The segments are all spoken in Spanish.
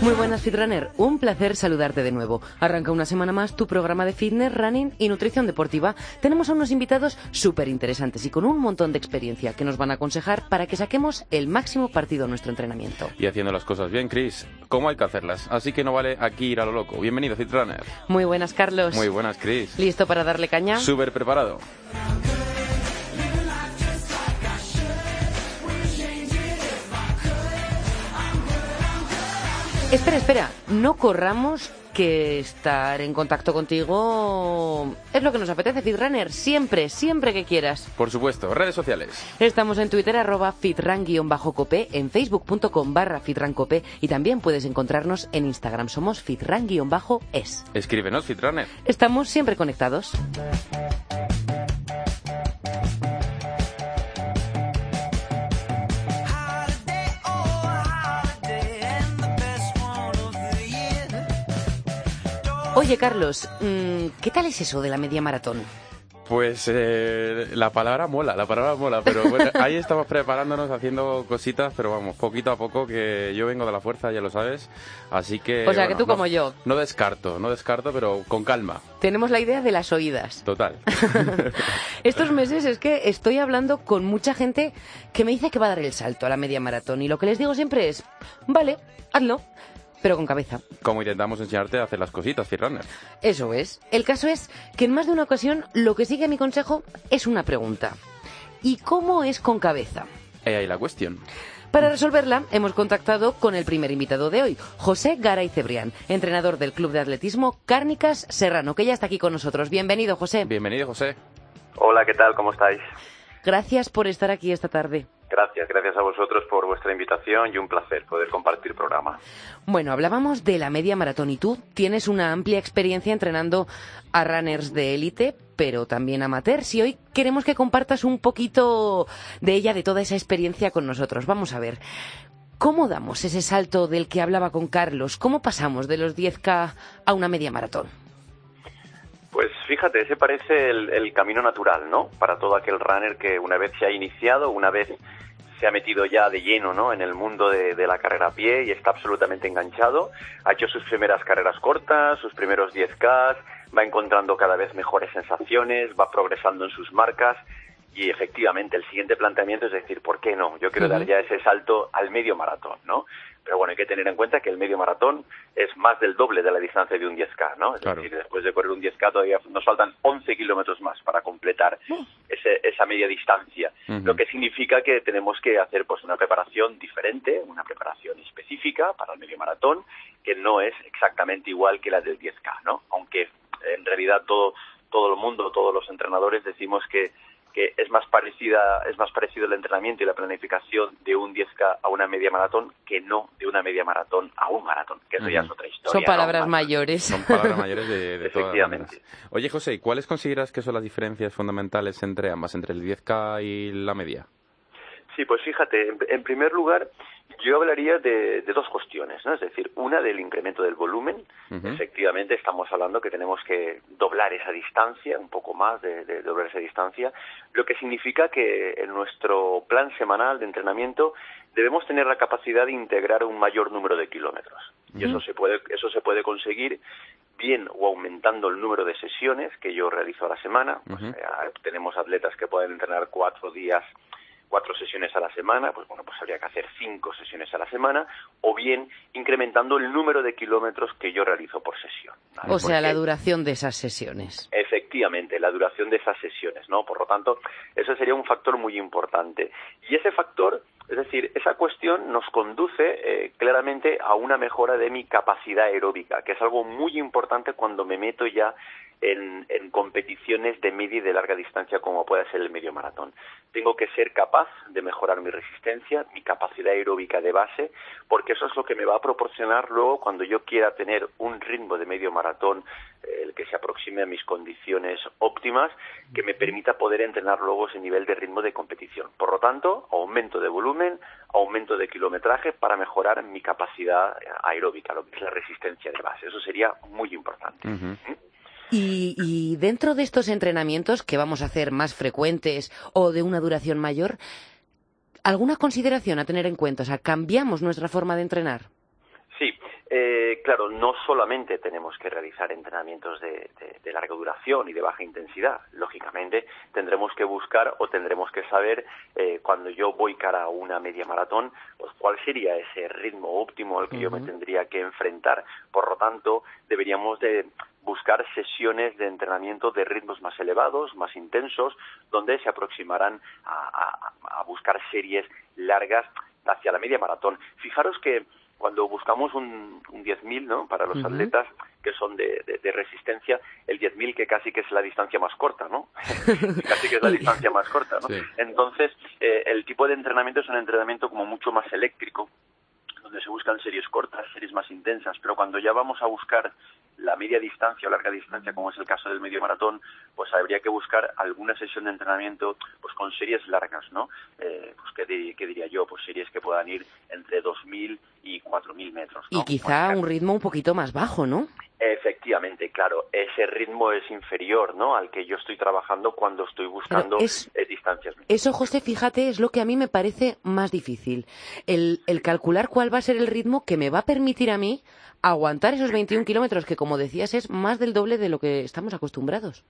Muy buenas Fitrunner, un placer saludarte de nuevo. Arranca una semana más tu programa de fitness, running y nutrición deportiva. Tenemos a unos invitados súper interesantes y con un montón de experiencia que nos van a aconsejar para que saquemos el máximo partido a nuestro entrenamiento. Y haciendo las cosas bien, Chris, ¿cómo hay que hacerlas? Así que no vale aquí ir a lo loco. Bienvenido, Fitrunner. Muy buenas, Carlos. Muy buenas, Chris. ¿Listo para darle caña? Súper preparado. Espera, espera, no corramos que estar en contacto contigo es lo que nos apetece, Fitrunner, siempre, siempre que quieras. Por supuesto, redes sociales. Estamos en Twitter, arroba fitran-cope, en facebook.com barra fitrancope y también puedes encontrarnos en Instagram, somos fitran-es. Escríbenos, Fitrunner. Estamos siempre conectados. Oye, Carlos, mm, ¿qué tal es eso de la media maratón? Pues eh, la palabra mola, la palabra mola, pero bueno, ahí estamos preparándonos, haciendo cositas, pero vamos, poquito a poco, que yo vengo de la fuerza, ya lo sabes, así que... O sea, que bueno, tú no- como yo. No descarto, no descarto, pero con calma, Tenemos la idea de las oídas. total. Estos meses es que estoy hablando con mucha gente que me dice que va a dar el salto a la media maratón y lo que les digo siempre es, vale, hazlo, pero con cabeza. Como intentamos enseñarte a hacer las cositas, Fitrunner. Eso es. El caso es que en más de una ocasión lo que sigue mi consejo es una pregunta. ¿Y cómo es con cabeza? He ahí la cuestión. Para resolverla, hemos contactado con el primer invitado de hoy, José Garay Cebrián, entrenador del Club de Atletismo Cárnicas Serrano, que ya está aquí con nosotros. Bienvenido, José. Bienvenido, José. Hola, ¿qué tal? ¿Cómo estáis? Gracias por estar aquí esta tarde. Gracias, gracias a vosotros por vuestra invitación y un placer poder compartir programa. Bueno, hablábamos de la media maratón y tú tienes una amplia experiencia entrenando a runners de élite, pero también amateurs. Y hoy queremos que compartas un poquito de ella, de toda esa experiencia con nosotros. Vamos a ver, ¿cómo damos ese salto del que hablaba con Carlos? ¿Cómo pasamos de los 10K a una media maratón? Pues fíjate, ese parece el, el camino natural, ¿no? Para todo aquel runner que una vez se ha iniciado, una vez se ha metido ya de lleno, ¿no? En el mundo de, de la carrera a pie y está absolutamente enganchado, ha hecho sus primeras carreras cortas, sus primeros 10K, va encontrando cada vez mejores sensaciones, va progresando en sus marcas y efectivamente el siguiente planteamiento es decir, ¿por qué no? Yo quiero dar ya ese salto al medio maratón, ¿no? Pero bueno, hay que tener en cuenta que el medio maratón es más del doble de la distancia de un 10K, ¿no? Es Claro. decir, después de correr un 10K todavía nos faltan 11 kilómetros más para completar ese- esa media distancia. Lo que significa que tenemos que hacer pues una preparación diferente, una preparación específica para el medio maratón, que no es exactamente igual que la del 10K, ¿no? Aunque en realidad todo, todo el mundo, todos los entrenadores decimos que que es más parecida es más parecido el entrenamiento y la planificación de un 10K a una media maratón que no de una media maratón a un maratón, que eso ya es otra historia. Son palabras mayores. Son palabras mayores de, de todas. Oye, José, ¿y ¿cuáles consideras que son las diferencias fundamentales entre ambas, entre el 10K y la media? Sí, pues fíjate, en, primer lugar, yo hablaría de, de dos cuestiones, ¿no? Es decir, una del incremento del volumen. Efectivamente, estamos hablando que tenemos que doblar esa distancia, un poco más de, de doblar esa distancia, lo que significa que en nuestro plan semanal de entrenamiento debemos tener la capacidad de integrar un mayor número de kilómetros. Y eso se puede, eso se puede conseguir bien o aumentando el número de sesiones que yo realizo a la semana. Pues, eh, tenemos atletas que pueden entrenar cuatro días cuatro sesiones a la semana, pues bueno, pues habría que hacer cinco sesiones a la semana, o bien incrementando el número de kilómetros que yo realizo por sesión. ¿vale? O sea, la duración de esas sesiones. Efectivamente, la duración de esas sesiones, ¿no? Por lo tanto, eso sería un factor muy importante. Y ese factor, es decir, esa cuestión nos conduce eh, claramente a una mejora de mi capacidad aeróbica, que es algo muy importante cuando me meto ya en, en competiciones de media y de larga distancia como puede ser el medio maratón. Tengo que ser capaz de mejorar mi resistencia, mi capacidad aeróbica de base, porque eso es lo que me va a proporcionar luego cuando yo quiera tener un ritmo de medio maratón eh, el que se aproxime a mis condiciones óptimas, que me permita poder entrenar luego ese nivel de ritmo de competición. Por lo tanto, aumento de volumen, aumento de kilometraje para mejorar mi capacidad aeróbica, lo que es la resistencia de base. Eso sería muy importante. Y, y, dentro de estos entrenamientos que vamos a hacer más frecuentes o de una duración mayor, ¿alguna consideración a tener en cuenta? O sea, ¿cambiamos nuestra forma de entrenar? Eh, claro, no solamente tenemos que realizar entrenamientos de, larga duración y de baja intensidad. Lógicamente, tendremos que buscar o tendremos que saber eh, cuando yo voy cara a una media maratón, pues cuál sería ese ritmo óptimo al que yo me tendría que enfrentar. Por lo tanto, deberíamos de buscar sesiones de entrenamiento de ritmos más elevados, más intensos, donde se aproximarán a, a buscar series largas hacia la media maratón. Fijaros que cuando buscamos un, un 10.000 ¿no? para los atletas que son de, de, resistencia, el 10.000 que casi que es la distancia más corta, ¿no? casi que es la distancia más corta, ¿no? Entonces, eh, el tipo de entrenamiento es un entrenamiento como mucho más eléctrico, donde se buscan series cortas, series más intensas, pero cuando ya vamos a buscar la media distancia o larga distancia, como es el caso del medio maratón, pues habría que buscar alguna sesión de entrenamiento pues con series largas, ¿no? Eh, pues ¿qué, diría yo? Pues series que puedan ir entre 2.000 y 4.000 metros. Y quizá un ritmo un poquito más bajo, ¿no? Efectivamente, claro, ese ritmo es inferior, ¿no? Al que yo estoy trabajando cuando estoy buscando eh, distancias. Eso, José, fíjate, es lo que a mí me parece más difícil. El, el calcular cuál va a ser el ritmo que me va a permitir a mí aguantar esos 21 kilómetros, que como decías es más del doble de lo que estamos acostumbrados.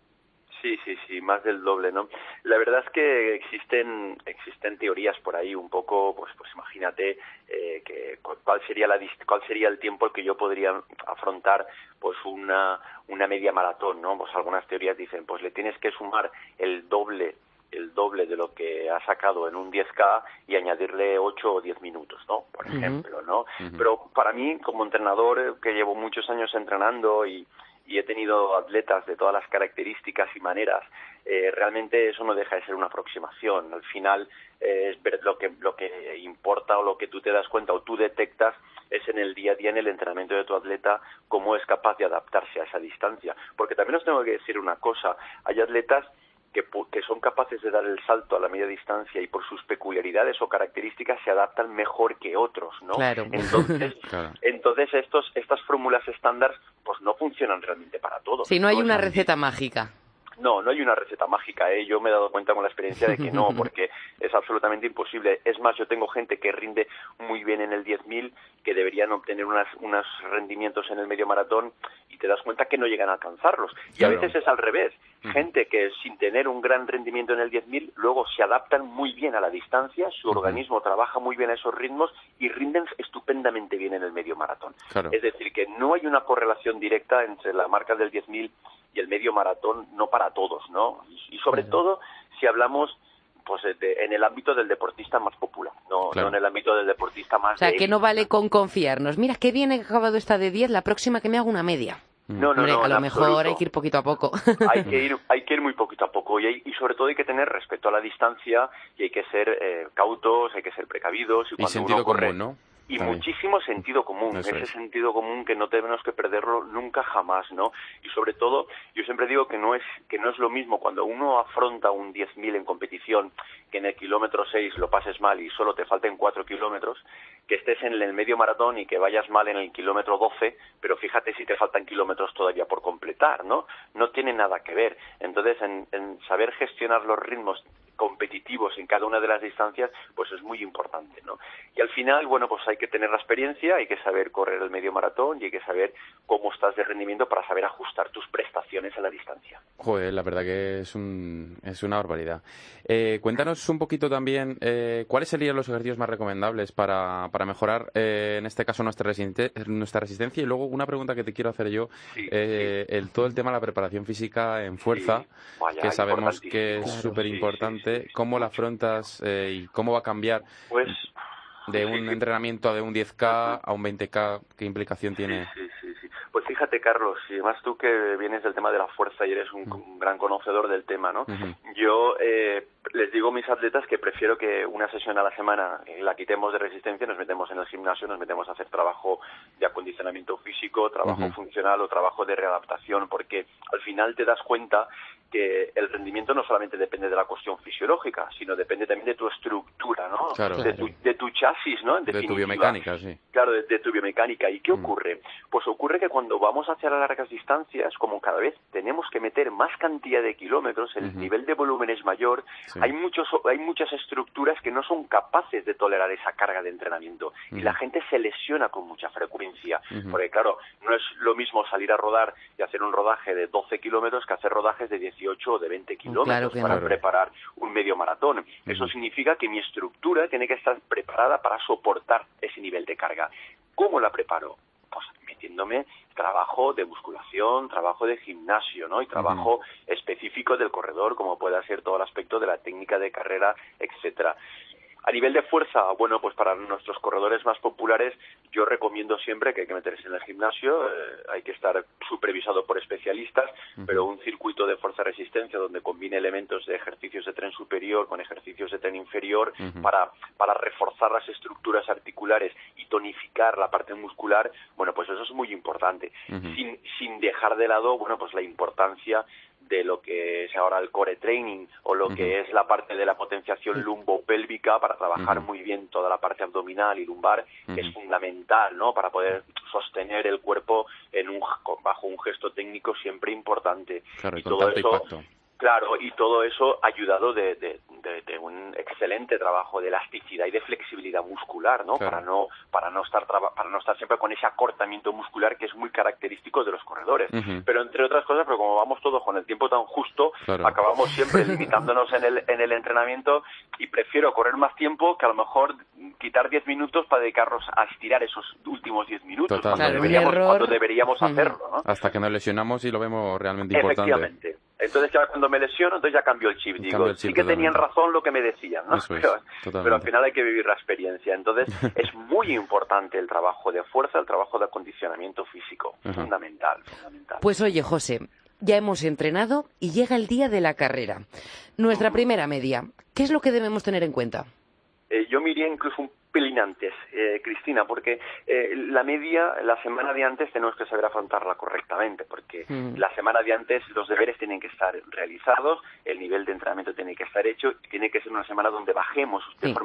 Sí, sí, sí, más del doble, ¿no? La verdad es que existen existen teorías por ahí un poco, pues pues imagínate eh, que cuál sería la cuál sería el tiempo que yo podría afrontar pues una una media maratón, ¿no? Pues algunas teorías dicen, pues le tienes que sumar el doble el doble de lo que ha sacado en un 10K y añadirle 8 o 10 minutos, ¿no? Por ejemplo, ¿no? Pero para mí, como entrenador eh, que llevo muchos años entrenando y, y he tenido atletas de todas las características y maneras, eh, realmente eso no deja de ser una aproximación. Al final eh, es ver lo que, lo que importa o lo que tú te das cuenta o tú detectas es en el día a día, en el entrenamiento de tu atleta, cómo es capaz de adaptarse a esa distancia. Porque también os tengo que decir una cosa, hay atletas que, que, son capaces de dar el salto a la media distancia y por sus peculiaridades o características se adaptan mejor que otros, ¿no? Claro. Entonces, entonces estos, estas fórmulas estándar pues no funcionan realmente para todos. Si no hay una receta mágica. No, no hay una receta mágica. ¿eh? Yo me he dado cuenta con la experiencia de que no, porque es absolutamente imposible. Es más, yo tengo gente que rinde muy bien en el 10.000, que deberían obtener unas, unos rendimientos en el medio maratón y te das cuenta que no llegan a alcanzarlos. Y a veces es al revés. Gente que sin tener un gran rendimiento en el 10.000, luego se adaptan muy bien a la distancia, su organismo trabaja muy bien a esos ritmos y rinden estupendamente bien en el medio maratón. Es decir, que no hay una correlación directa entre la marca del 10.000 y el medio maratón no para todos, ¿no? Y, sobre todo si hablamos pues en el ámbito del deportista más popular, no, en el ámbito del deportista más... O sea, que no vale con confiarnos. Mira, qué bien he acabado esta de 10, la próxima que me hago una media. No, no, no, a lo mejor hay que ir poquito a poco. Hay que ir, hay que ir muy poquito a poco y, y sobre todo hay que tener respeto a la distancia y hay que ser eh, cautos, hay que ser precavidos y cuando sentido uno corre, común, ¿no? Y muchísimo sentido común, ese sentido común que no tenemos que perderlo nunca jamás, ¿no? Y sobre todo, yo siempre digo que no es que no es lo mismo cuando uno afronta un 10.000 en competición, que en el kilómetro 6 lo pases mal y solo te falten 4 kilómetros, que estés en el medio maratón y que vayas mal en el kilómetro 12, pero fíjate si te faltan kilómetros todavía por completar, ¿no? No tiene nada que ver. Entonces, en, en saber gestionar los ritmos competitivos en cada una de las distancias, pues es muy importante, ¿no? Y al final, bueno, pues hay que tener la experiencia, hay que saber correr el medio maratón y hay que saber cómo estás de rendimiento para saber ajustar tus prestaciones a la distancia. Joder, la verdad que es, un, es una barbaridad. Eh, cuéntanos un poquito también eh, cuáles serían los ejercicios más recomendables para, para mejorar, eh, en este caso, nuestra, nuestra resistencia. Y luego una pregunta que te quiero hacer yo, El, todo el tema de la preparación física en fuerza, que sabemos que es súper importante. ¿Cómo la afrontas y cómo va a cambiar? Pues de un entrenamiento de un 10K a un 20K, ¿qué implicación tiene? Sí, sí, sí. Pues fíjate, Carlos, y más tú que vienes del tema de la fuerza y eres un, gran conocedor del tema, ¿no? Yo eh, les digo a mis atletas que prefiero que una sesión a la semana eh, la quitemos de resistencia, nos metemos en el gimnasio, nos metemos a hacer trabajo de acondicionamiento físico, trabajo funcional o trabajo de readaptación, porque al final te das cuenta que el rendimiento no solamente depende de la cuestión fisiológica, sino depende también de tu estructura, ¿no? de, tu, tu chasis, ¿no? En de tu biomecánica, sí. Claro, de, tu biomecánica. ¿Y qué mm. ocurre? Pues ocurre que cuando vamos hacia las largas distancias, como cada vez tenemos que meter más cantidad de kilómetros, el nivel de volumen es mayor, hay, muchos, hay muchas estructuras que no son capaces de tolerar esa carga de entrenamiento y la gente se lesiona con mucha frecuencia. Porque, claro, no es lo mismo salir a rodar y hacer un rodaje de 12 kilómetros que hacer rodajes de 18 o de 20 kilómetros para preparar un medio maratón. Eso significa que mi estructura tiene que estar preparada para soportar ese nivel de carga. ¿Cómo la preparo? Pues metiéndome trabajo de musculación, trabajo de gimnasio, ¿no? Y trabajo específico del corredor, como pueda ser todo el aspecto de la técnica de carrera, etcétera. A nivel de fuerza, bueno, pues para nuestros corredores más populares, yo recomiendo siempre que hay que meterse en el gimnasio, eh, hay que estar supervisado por especialistas, pero un circuito de fuerza-resistencia donde combine elementos de ejercicios de tren superior con ejercicios de tren inferior para, para reforzar las estructuras articulares y tonificar la parte muscular, bueno, pues eso es muy importante. sin, sin dejar de lado, bueno, pues la importancia de lo que es ahora el core training o lo que es la parte de la potenciación lumbopélvica para trabajar muy bien toda la parte abdominal y lumbar, que es fundamental, ¿no? Para poder sostener el cuerpo en un, bajo un gesto técnico siempre importante. y, todo eso, Claro, y todo eso ayudado de, de, un excelente trabajo de elasticidad y de flexibilidad muscular, ¿no? Para no para no estar para no estar siempre con ese acortamiento muscular que es muy característico de los corredores. Pero entre otras cosas, pero como vamos todos con el tiempo tan justo, acabamos siempre limitándonos en el en el entrenamiento y prefiero correr más tiempo que a lo mejor quitar 10 minutos para dedicarnos a estirar esos últimos 10 minutos cuando, deberíamos, cuando, deberíamos, hacerlo, ¿no? Hasta que nos lesionamos y lo vemos realmente importante. Efectivamente. Entonces ya cuando me lesiono, entonces ya cambio el chip. Digo, sí que tenían razón lo que me decían, ¿no? pero, al final hay que vivir la experiencia. Entonces es muy importante el trabajo de fuerza, el trabajo de acondicionamiento físico. Fundamental, fundamental. Pues oye, José, ya hemos entrenado y llega el día de la carrera. Nuestra primera media, ¿qué es lo que debemos tener en cuenta? Eh, yo me incluso un pelín antes, eh, Cristina, porque eh, la media, la semana de antes tenemos que saber afrontarla correctamente, porque mm. la semana de antes los deberes tienen que estar realizados, el nivel de entrenamiento tiene que estar hecho, y tiene que ser una semana donde bajemos.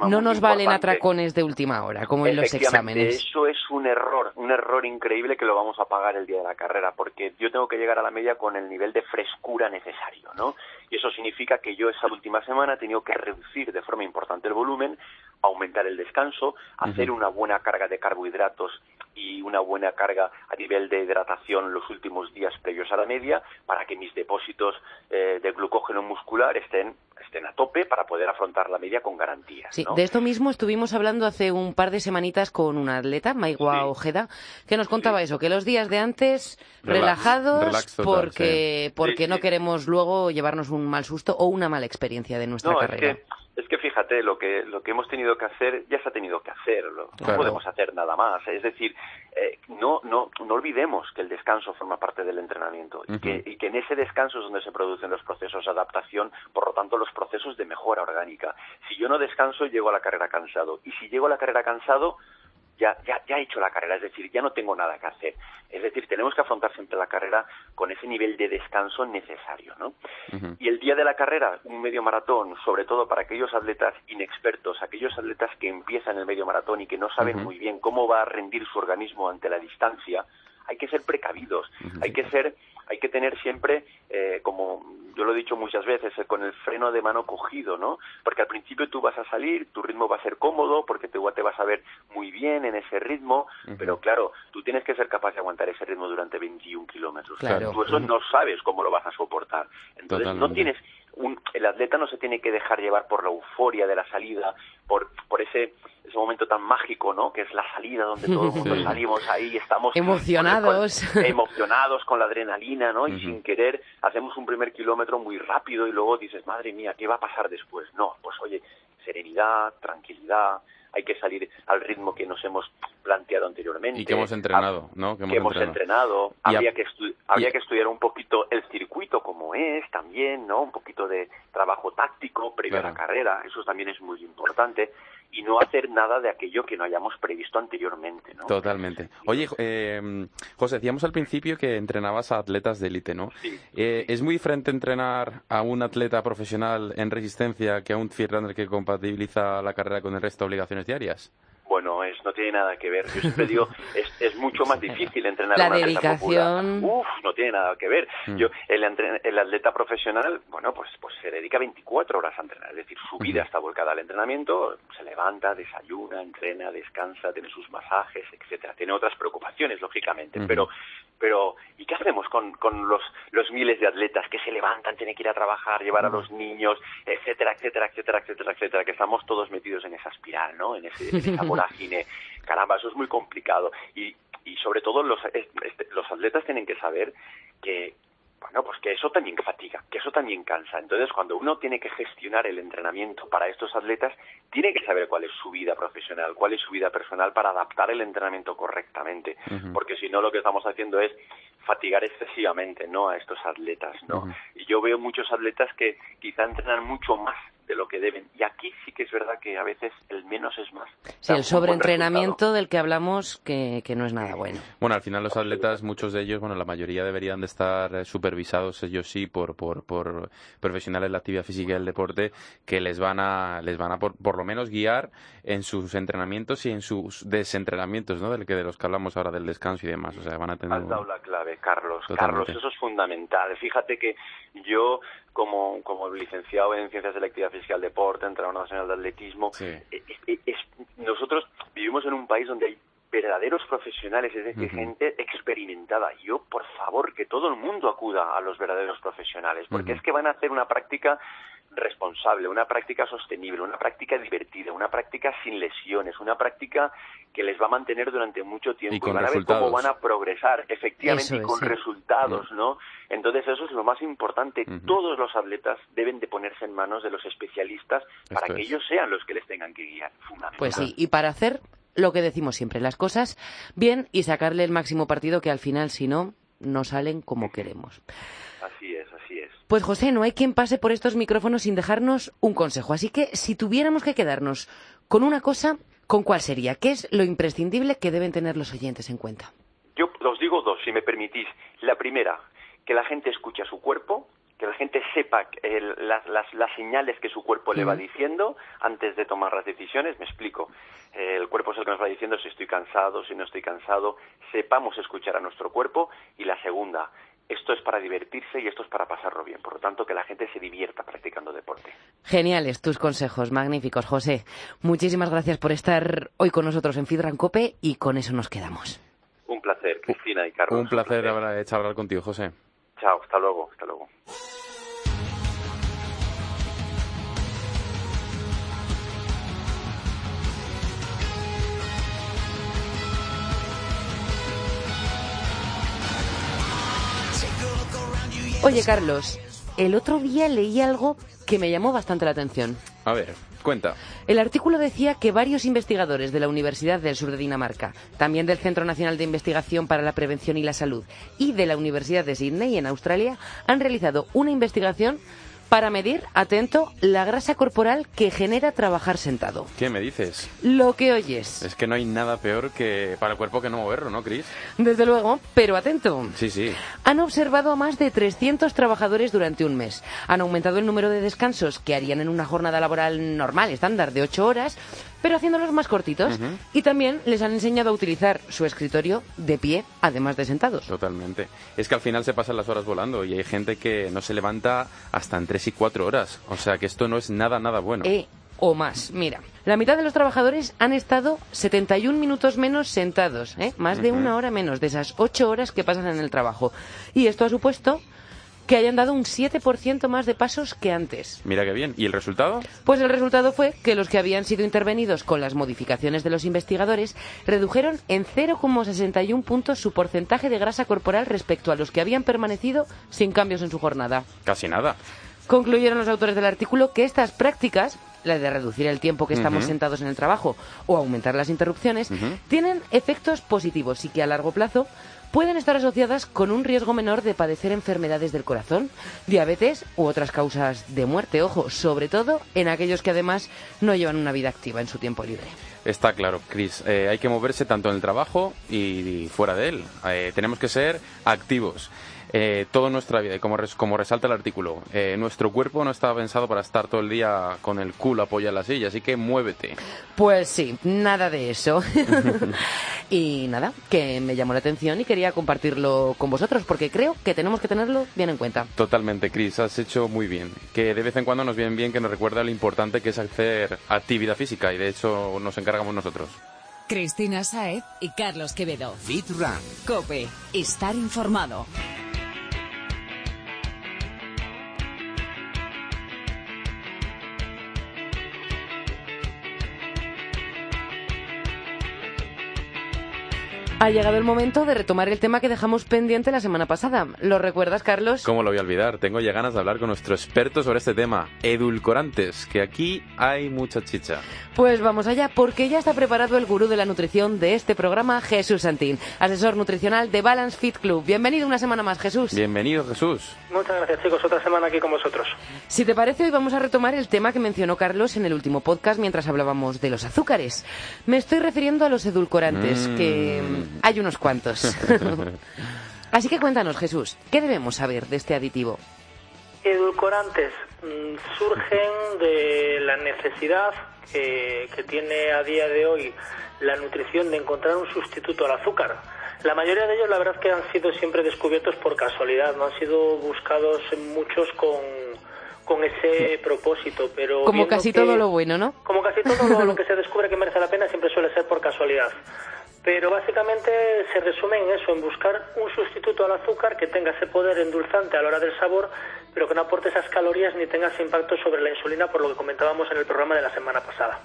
no nos valen atracones de última hora, como en los exámenes. Eso es un error, un error increíble que lo vamos a pagar el día de la carrera, porque yo tengo que llegar a la media con el nivel de frescura necesario, ¿no? Y eso significa que yo esa última semana he tenido que reducir de forma importante el volumen, aumentar el descanso, hacer una buena carga de carbohidratos y una buena carga a nivel de hidratación los últimos días previos a la media para que mis depósitos eh, de glucógeno muscular estén estén a tope para poder afrontar la media con garantías. Sí, de esto mismo estuvimos hablando hace un par de semanitas con una atleta, Maigua Ojeda, que nos contaba eso, que los días de antes relajados porque, porque no queremos luego llevarnos un mal susto o una mala experiencia de nuestra carrera. Es que fíjate, lo que, lo que hemos tenido que hacer ya se ha tenido que hacer, no podemos hacer nada más. Es decir, eh, no, no, no olvidemos que el descanso forma parte del entrenamiento y, que, y que en ese descanso es donde se producen los procesos de adaptación, por lo tanto los procesos de mejora orgánica. Si yo no descanso, llego a la carrera cansado. Y si llego a la carrera cansado, ya, ya, ya he hecho la carrera, es decir, ya no tengo nada que hacer. Es decir, tenemos que afrontar siempre la carrera con ese nivel de descanso necesario, ¿no? Y el día de la carrera, un medio maratón, sobre todo para aquellos atletas inexpertos, aquellos atletas que empiezan el medio maratón y que no saben muy bien cómo va a rendir su organismo ante la distancia, hay que ser precavidos, hay que ser, hay que tener siempre, eh, como yo lo he dicho muchas veces, eh, con el freno de mano cogido, ¿no? Porque al principio tú vas a salir, tu ritmo va a ser cómodo, porque te, te vas a ver muy bien en ese ritmo, pero claro, tú tienes que ser capaz de aguantar ese ritmo durante 21 kilómetros. Claro. Tú eso no sabes cómo lo vas a soportar. Entonces no tienes el atleta no se tiene que dejar llevar por la euforia de la salida, por, por ese, ese momento tan mágico, ¿no? Que es la salida donde todo el mundo salimos ahí, estamos emocionados, emocionados con la adrenalina, ¿no? Y sin querer hacemos un primer kilómetro muy rápido y luego dices, madre mía, ¿qué va a pasar después? No, pues oye, serenidad, tranquilidad, hay que salir al ritmo que nos hemos planteado anteriormente. Y que hemos entrenado, ¿no? Que hemos, entrenado. Había, que había que estudiar un poquito el circuito como es también, ¿no? Un poquito de trabajo táctico previo a la carrera, eso también es muy importante. Y no hacer nada de aquello que no hayamos previsto anteriormente. ¿no? Totalmente. Oye, eh, José, decíamos al principio que entrenabas a atletas de élite, ¿no? Sí. Eh, ¿Es muy diferente entrenar a un atleta profesional en resistencia que a un runner que compatibiliza la carrera con el resto de obligaciones diarias? Bueno, es, no tiene nada que ver. Yo siempre digo, es, es mucho más difícil entrenar La a un atleta dedicación. popular. Uf, no tiene nada que ver. Mm. Yo, el, el atleta profesional, bueno, pues, pues se dedica 24 horas a entrenar. Es decir, su vida está volcada al entrenamiento, se levanta, desayuna, entrena, descansa, tiene sus masajes, etcétera. Tiene otras preocupaciones, lógicamente. Pero, pero, ¿y qué hacemos con, con los, los miles de atletas que se levantan, tienen que ir a trabajar, llevar a los niños, etcétera, etcétera, etcétera, etcétera, etcétera, que estamos todos metidos en esa espiral, ¿no? En, ese, en esa vorágine. Caramba, eso es muy complicado. Y, y sobre todo los, este, los atletas tienen que saber que, bueno, pues que eso también fatiga, que eso también cansa. Entonces, cuando uno tiene que gestionar el entrenamiento para estos atletas, tiene que saber cuál es su vida profesional, cuál es su vida personal para adaptar el entrenamiento correctamente. Porque si no, lo que estamos haciendo es fatigar excesivamente no a estos atletas, ¿no? Y yo veo muchos atletas que quizá entrenan mucho más de lo que deben. Y aquí sí que es verdad que a veces el menos es más. Sí, el sobreentrenamiento del que hablamos que, que no es nada bueno. Bueno, al final los atletas, muchos de ellos, bueno, la mayoría deberían de estar eh, supervisados, ellos sí, por, por, por profesionales de la actividad física y el deporte que les van a, les van a por, por lo menos guiar en sus entrenamientos y en sus desentrenamientos, ¿no? Del que de los que hablamos ahora del descanso y demás. O sea, van a tener. Has dado la clave, Carlos. Totalmente. Carlos, eso es fundamental. Fíjate que yo, como, como licenciado en Ciencias de la Actividad Física y el Deporte, entrenador nacional de atletismo, Sí. eh, es- nosotros vivimos en un país donde hay verdaderos profesionales, es decir, gente experimentada. Yo, por favor, que todo el mundo acuda a los verdaderos profesionales, porque es que van a hacer una práctica responsable, una práctica sostenible, una práctica divertida, una práctica sin lesiones, una práctica que les va a mantener durante mucho tiempo Y con van a ver resultados. cómo van a progresar, efectivamente, y con sí. resultados, ¿no? Entonces eso es lo más importante. Todos los atletas deben de ponerse en manos de los especialistas para Esto que es. ellos sean los que les tengan que guiar. Fundamental. Pues sí, y para hacer lo que decimos siempre, las cosas bien y sacarle el máximo partido que al final, si no, no salen como queremos. Así es, así es. Pues José, no hay quien pase por estos micrófonos sin dejarnos un consejo. Así que si tuviéramos que quedarnos con una cosa, ¿con cuál sería? ¿Qué es lo imprescindible que deben tener los oyentes en cuenta? Yo os digo dos, si me permitís. La primera, que la gente escuche a su cuerpo, que la gente sepa el- las, las- las señales que su cuerpo le va diciendo antes de tomar las decisiones. Me explico. Eh, el cuerpo es el que nos va diciendo si estoy cansado, si no estoy cansado. Sepamos escuchar a nuestro cuerpo. Y la segunda, esto es para divertirse y esto es para pasarlo bien. Por lo tanto, que la gente se divierta practicando deporte. Geniales tus consejos, magníficos, José. Muchísimas gracias por estar hoy con nosotros en Fidran Cope y con eso nos quedamos. Un placer, Cristina y Carlos. Un placer haber hecho hablar contigo, José. Chao, hasta luego, hasta luego. Oye, Carlos, el otro día leí algo que me llamó bastante la atención. A ver, cuenta. El artículo decía que varios investigadores de la Universidad del Sur de Dinamarca, también del Centro Nacional de Investigación para la Prevención y la Salud y de la Universidad de Sydney en Australia han realizado una investigación para medir, atento, la grasa corporal que genera trabajar sentado. ¿Qué me dices? Lo que oyes. Es que no hay nada peor que para el cuerpo que no moverlo, ¿no, Chris? Desde luego, pero atento. Sí, sí. Han observado a más de 300 trabajadores durante un mes. Han aumentado el número de descansos que harían en una jornada laboral normal, estándar, de 8 horas, pero haciéndolos más cortitos. Y también les han enseñado a utilizar su escritorio de pie, además de sentados. Totalmente. Es que al final se pasan las horas volando y hay gente que no se levanta hasta en tres y cuatro horas. O sea que esto no es nada, nada bueno. E o más. Mira, la mitad de los trabajadores han estado 71 minutos menos sentados, ¿eh? más de una hora menos de esas 8 horas que pasan en el trabajo. Y esto ha supuesto que hayan dado un 7% más de pasos que antes. Mira qué bien. ¿Y el resultado? Pues el resultado fue que los que habían sido intervenidos con las modificaciones de los investigadores redujeron en 0,61 puntos su porcentaje de grasa corporal respecto a los que habían permanecido sin cambios en su jornada. Casi nada. Concluyeron los autores del artículo que estas prácticas la de reducir el tiempo que estamos sentados en el trabajo o aumentar las interrupciones, tienen efectos positivos y que a largo plazo pueden estar asociadas con un riesgo menor de padecer enfermedades del corazón, diabetes u otras causas de muerte. Ojo, sobre todo en aquellos que además no llevan una vida activa en su tiempo libre. Está claro, Chris. Eh, hay que moverse tanto en el trabajo y, fuera de él. Eh, tenemos que ser activos eh, toda nuestra vida. Y como, como resalta el artículo, eh, nuestro cuerpo no está pensado para estar todo el día con el culo apoyado en la silla, así que muévete. Pues sí, nada de eso. y nada, que me llamó la atención y quería compartirlo con vosotros, porque creo que tenemos que tenerlo bien en cuenta. Totalmente, Cris, has hecho muy bien. Que de vez en cuando nos viene bien que nos recuerda lo importante que es hacer actividad física, y de hecho nos encargamos nosotros. Cristina Saez y Carlos Quevedo. Fit Run. Cope. Estar informado. Ha llegado el momento de retomar el tema que dejamos pendiente la semana pasada. ¿Lo recuerdas, Carlos? ¿Cómo lo voy a olvidar? Tengo ya ganas de hablar con nuestro experto sobre este tema, edulcorantes, que aquí hay mucha chicha. Pues vamos allá, porque ya está preparado el gurú de la nutrición de este programa, Jesús Santín, asesor nutricional de Balance Fit Club. Bienvenido una semana más, Jesús. Bienvenido, Jesús. Muchas gracias, chicos. Otra semana aquí con vosotros. Si te parece, hoy vamos a retomar el tema que mencionó Carlos en el último podcast mientras hablábamos de los azúcares. Me estoy refiriendo a los edulcorantes, Mm. que hay unos cuantos. Así que cuéntanos, Jesús, ¿qué debemos saber de este aditivo? Edulcorantes mm, surgen de la necesidad que, que tiene a día de hoy la nutrición de encontrar un sustituto al azúcar. La mayoría de ellos, la verdad, que han sido siempre descubiertos por casualidad, no han sido buscados muchos con, con ese propósito, pero Como casi que- todo lo bueno, ¿no? Como casi todo lo, lo que se descubre que merece la pena siempre suele ser por casualidad. Pero básicamente se resume en eso, en buscar un sustituto al azúcar que tenga ese poder endulzante a la hora del sabor, pero que no aporte esas calorías ni tenga ese impacto sobre la insulina, por lo que comentábamos en el programa de la semana pasada.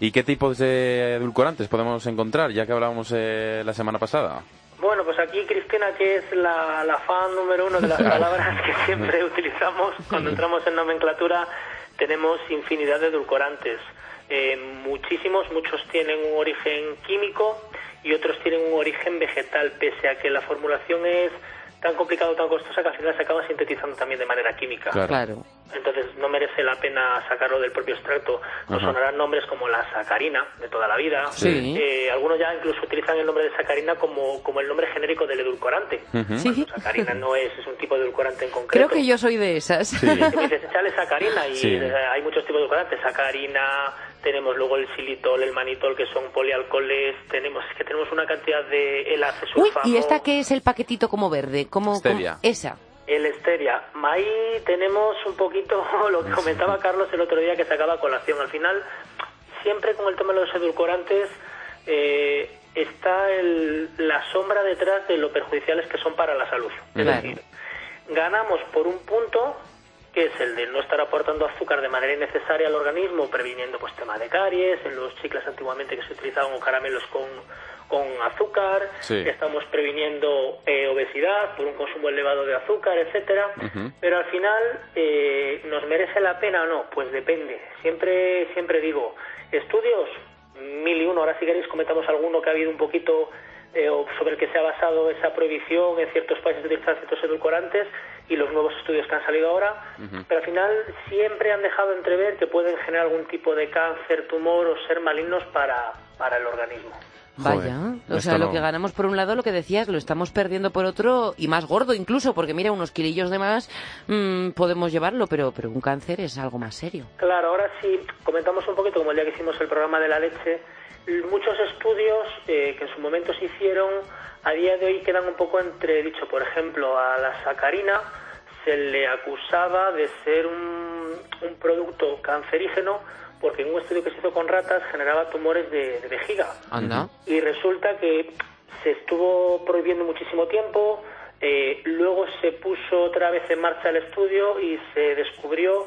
¿Y qué tipos de edulcorantes podemos encontrar, ya que hablábamos eh, la semana pasada? Bueno, pues aquí Cristina, que es la, la fan número uno de las palabras que siempre utilizamos cuando entramos en nomenclatura, tenemos infinidad de edulcorantes. Eh, muchísimos, muchos tienen un origen químico y otros tienen un origen vegetal, pese a que la formulación es tan complicada o tan costosa que al final se acaba sintetizando también de manera química. Claro. Entonces no merece la pena sacarlo del propio extracto. Nos Ajá. sonarán nombres como la sacarina de toda la vida. Sí. Eh, algunos ya incluso utilizan el nombre de sacarina como, como el nombre genérico del edulcorante. Sí, Sacarina no es, es un tipo de edulcorante en concreto. creo que yo soy de esas. Si me dices, sacarina y Sí. eh, hay muchos tipos de edulcorantes. Sacarina, tenemos luego el xilitol, el manitol, que son polialcoholes. Tenemos, es que tenemos una cantidad de el Uy. ¿y esta qué es el paquetito como verde? ¿Cómo, Stevia. cómo- Esa. El Esteria. Ahí tenemos un poquito lo que comentaba Carlos el otro día que sacaba colación. Al final, siempre con el tema de los edulcorantes, eh, está el- la sombra detrás de lo perjudiciales que son para la salud. Es Claro. decir, ganamos por un punto que es el de no estar aportando azúcar de manera innecesaria al organismo, previniendo pues tema de caries, en los chicles antiguamente que se utilizaban o caramelos con, con azúcar, Sí. estamos previniendo eh, obesidad por un consumo elevado de azúcar, etcétera, pero al final eh, nos merece la pena o no, pues depende. Siempre siempre digo estudios mil y uno. Ahora si queréis comentamos alguno que ha habido un poquito eh, o sobre el que se ha basado esa prohibición en ciertos países de utilizar ciertos edulcorantes y los nuevos estudios que han salido ahora, pero al final siempre han dejado entrever que pueden generar algún tipo de cáncer, tumor o ser malignos para, para el organismo. Joder, Vaya, o sea, lo que ganamos por un lado, lo que decías, lo estamos perdiendo por otro y más gordo incluso, porque mira, unos kilillos de más mm, podemos llevarlo, pero, pero un cáncer es algo más serio. Claro, ahora sí comentamos un poquito, como el día que hicimos el programa de la leche, muchos estudios eh, que en su momento se hicieron, a día de hoy quedan un poco entredicho. Por ejemplo, a la sacarina se le acusaba de ser un, un producto cancerígeno porque en un estudio que se hizo con ratas generaba tumores de, de vejiga. Anda. Y resulta que se estuvo prohibiendo muchísimo tiempo, eh, luego se puso otra vez en marcha el estudio y se descubrió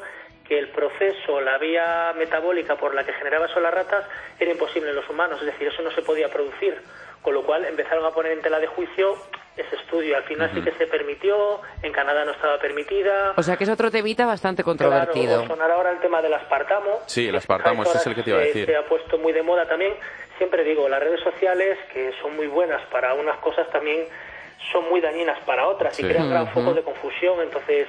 que el proceso, la vía metabólica por la que generaba eso las ratas era imposible en los humanos, es decir, eso no se podía producir, con lo cual empezaron a poner en tela de juicio ese estudio. Al final sí que se permitió, en Canadá no estaba permitida. O sea que es otro temita bastante controvertido. Claro, sonar ahora el tema del aspartamo. Sí, el aspartamo, ese es el que te iba a decir. Se ha puesto muy de moda también. Siempre digo, las redes sociales, que son muy buenas para unas cosas, también son muy dañinas para otras y crean gran foco de confusión. Entonces,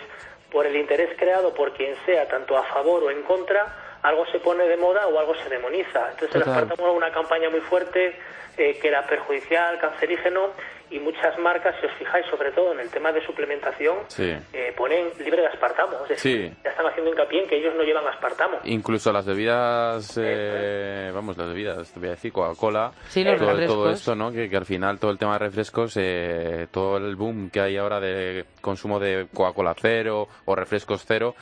por el interés creado por quien sea, tanto a favor o en contra, algo se pone de moda o algo se demoniza. Entonces, el aspartamo era una campaña muy fuerte eh, que era perjudicial, cancerígeno y muchas marcas, si os fijáis, sobre todo en el tema de suplementación, eh, ponen libre de aspartamo. Es decir, ya están haciendo hincapié en que ellos no llevan aspartamo. Incluso las bebidas, eh, vamos, las bebidas, te voy a decir, Coca-Cola, todo, esto, ¿no? Que, al final todo el tema de refrescos, eh, todo el boom que hay ahora de consumo de Coca-Cola cero o refrescos cero,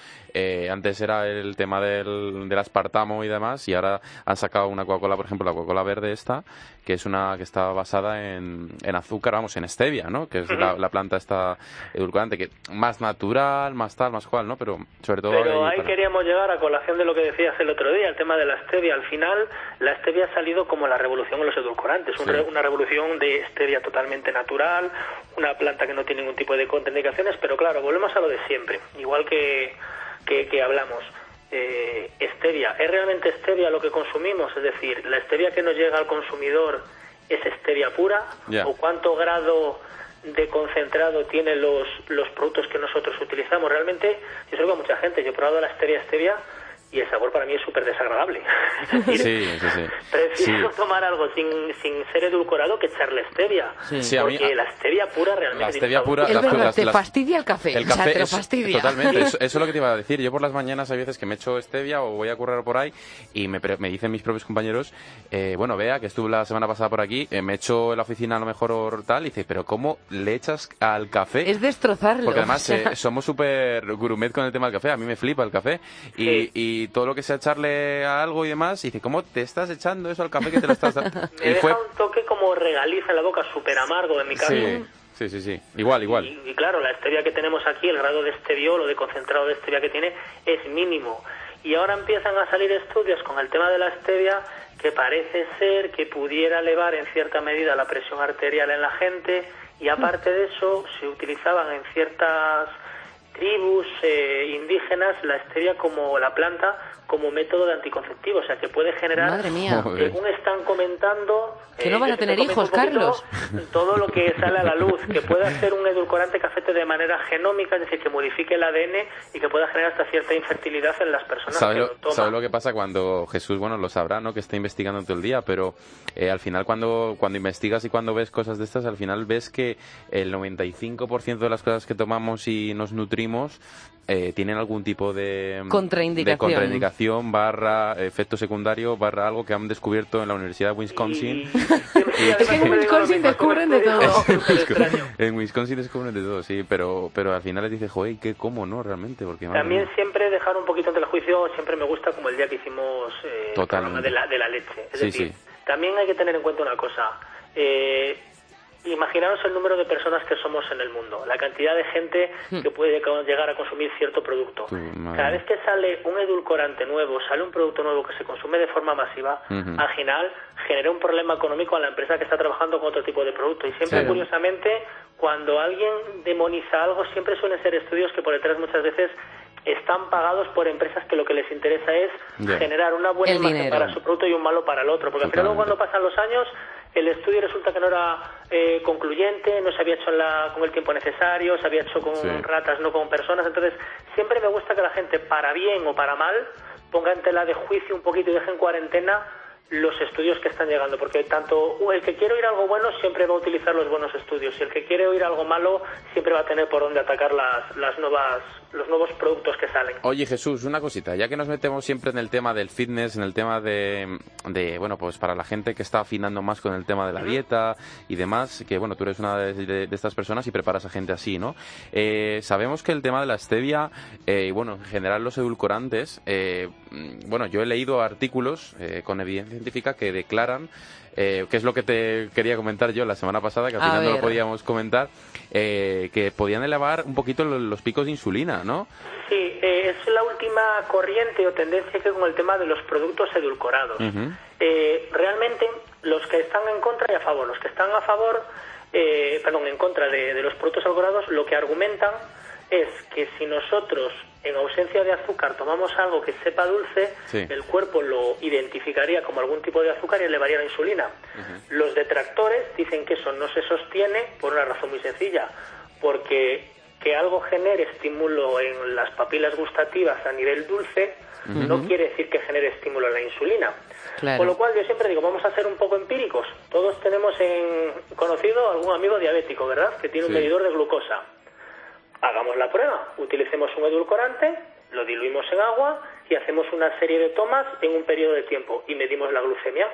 antes era el tema del, del aspartamo y demás, y ahora han sacado una Coca-Cola, por ejemplo, la Coca-Cola verde esta, que es una que está basada en, en azúcar vamos, en stevia, ¿no? Que es la, planta esta edulcorante, que más natural, más tal, más cual, ¿no? Pero sobre todo... Pero ahí, queríamos llegar a colación de lo que decías el otro día, el tema de la stevia. Al final, la stevia ha salido como la revolución en los edulcorantes, una revolución de stevia totalmente natural, una planta que no tiene ningún tipo de contraindicaciones, pero claro, volvemos a lo de siempre, igual que, que, hablamos. Eh, stevia, ¿es realmente stevia lo que consumimos? Es decir, la stevia que nos llega al consumidor es stevia pura o cuánto grado de concentrado tienen los, los productos que nosotros utilizamos. Realmente, yo sé que mucha gente, yo he probado la stevia stevia y el sabor para mí es súper desagradable. sí, sí, sí. Prefiero tomar algo sin, sin ser edulcorado que echarle stevia. Sí. porque la stevia pura realmente... La stevia pura... te fastidia el café. El café te fastidia. Totalmente. Eso, es lo que te iba a decir. Yo por las mañanas hay veces que me echo stevia o voy a correr por ahí y me, me dicen mis propios compañeros, eh, bueno, vea que estuve la semana pasada por aquí, eh, me echo en la oficina a lo mejor o tal, y dice, pero ¿cómo le echas al café? Es destrozarlo. Porque además eh, somos súper gourmet con el tema del café. A mí me flipa el café. y y todo lo que sea echarle a algo y demás, y dice, ¿cómo te estás echando eso al café que te lo estás dando? Me deja un toque como regaliza en la boca, súper amargo en mi caso. Sí, sí, sí, igual, igual. Y, claro, la stevia que tenemos aquí, el grado de esteviol o de concentrado de stevia que tiene es mínimo. Y ahora empiezan a salir estudios con el tema de la stevia que parece ser que pudiera elevar en cierta medida la presión arterial en la gente y aparte de eso se utilizaban en ciertas tribus eh, indígenas la stevia como la planta como método de anticonceptivo, o sea que puede generar, Madre mía. según están comentando, que no van a tener hijos, Carlos. Todo lo que sale a la luz, que pueda ser un edulcorante que afecte de manera genómica, es decir, que modifique el ADN y que pueda generar hasta cierta infertilidad en las personas ¿Sabe que lo, lo toman. ¿Sabe lo que pasa cuando Jesús, bueno, lo sabrá, ¿no? Que está investigando todo el día, pero eh, al final cuando, cuando investigas y cuando ves cosas de estas, al final ves que el 95% de las cosas que tomamos y nos nutrimos eh, tienen algún tipo de contraindicación. de contraindicación barra efecto secundario barra algo que han descubierto en la Universidad de Wisconsin. es que en Wisconsin descubren de todo. en Wisconsin descubren de todo, sí, pero pero al final les dice, joder, ¿qué cómo no realmente? Porque También siempre dejar un poquito ante el juicio, siempre me gusta como el día que hicimos eh, el programa de la, de la leche. Es decir, también hay que tener en cuenta una cosa. Eh, imaginaros el número de personas que somos en el mundo, la cantidad de gente hmm. que puede llegar a consumir cierto producto. Cada vez que sale un edulcorante nuevo, sale un producto nuevo que se consume de forma masiva, al final genera un problema económico a la empresa que está trabajando con otro tipo de producto. Y siempre, curiosamente, cuando alguien demoniza algo, siempre suelen ser estudios que por detrás muchas veces están pagados por empresas que lo que les interesa es generar una buena imagen para su producto y un malo para el otro. Porque al final, cuando pasan los años, el estudio resulta que no era eh, concluyente, no se había hecho con el tiempo necesario, se había hecho con ratas, no con personas. Entonces, siempre me gusta que la gente, para bien o para mal, ponga en tela de juicio un poquito y deje en cuarentena los estudios que están llegando, porque tanto el que quiere oír algo bueno siempre va a utilizar los buenos estudios y el que quiere oír algo malo siempre va a tener por dónde atacar las, las nuevas los nuevos productos que salen. Oye Jesús, una cosita, ya que nos metemos siempre en el tema del fitness, en el tema de, de bueno, pues para la gente que está afinando más con el tema de la dieta y demás, que bueno, tú eres una de, estas personas y preparas a gente así, ¿no? Eh, sabemos que el tema de la stevia eh, y bueno, en general los edulcorantes, eh, bueno, yo he leído artículos con evidencia científica que declaran eh, que es lo que te quería comentar yo la semana pasada, que al final no lo podíamos comentar, eh, que podían elevar un poquito los, picos de insulina, ¿no? Sí, eh, es la última corriente o tendencia que con el tema de los productos edulcorados. realmente los que están en contra y a favor, los que están a favor eh, perdón, en contra de, de los productos edulcorados, lo que argumentan es que si nosotros en ausencia de azúcar tomamos algo que sepa dulce, Sí. el cuerpo lo identificaría como algún tipo de azúcar y elevaría la insulina. Los detractores dicen que eso no se sostiene por una razón muy sencilla, porque que algo genere estímulo en las papilas gustativas a nivel dulce no quiere decir que genere estímulo en la insulina. Claro. Con lo cual yo siempre digo, vamos a ser un poco empíricos. Todos tenemos en conocido algún amigo diabético, ¿verdad? Que tiene un medidor de glucosa. Hagamos la prueba, utilicemos un edulcorante, lo diluimos en agua y hacemos una serie de tomas en un periodo de tiempo y medimos la glucemia.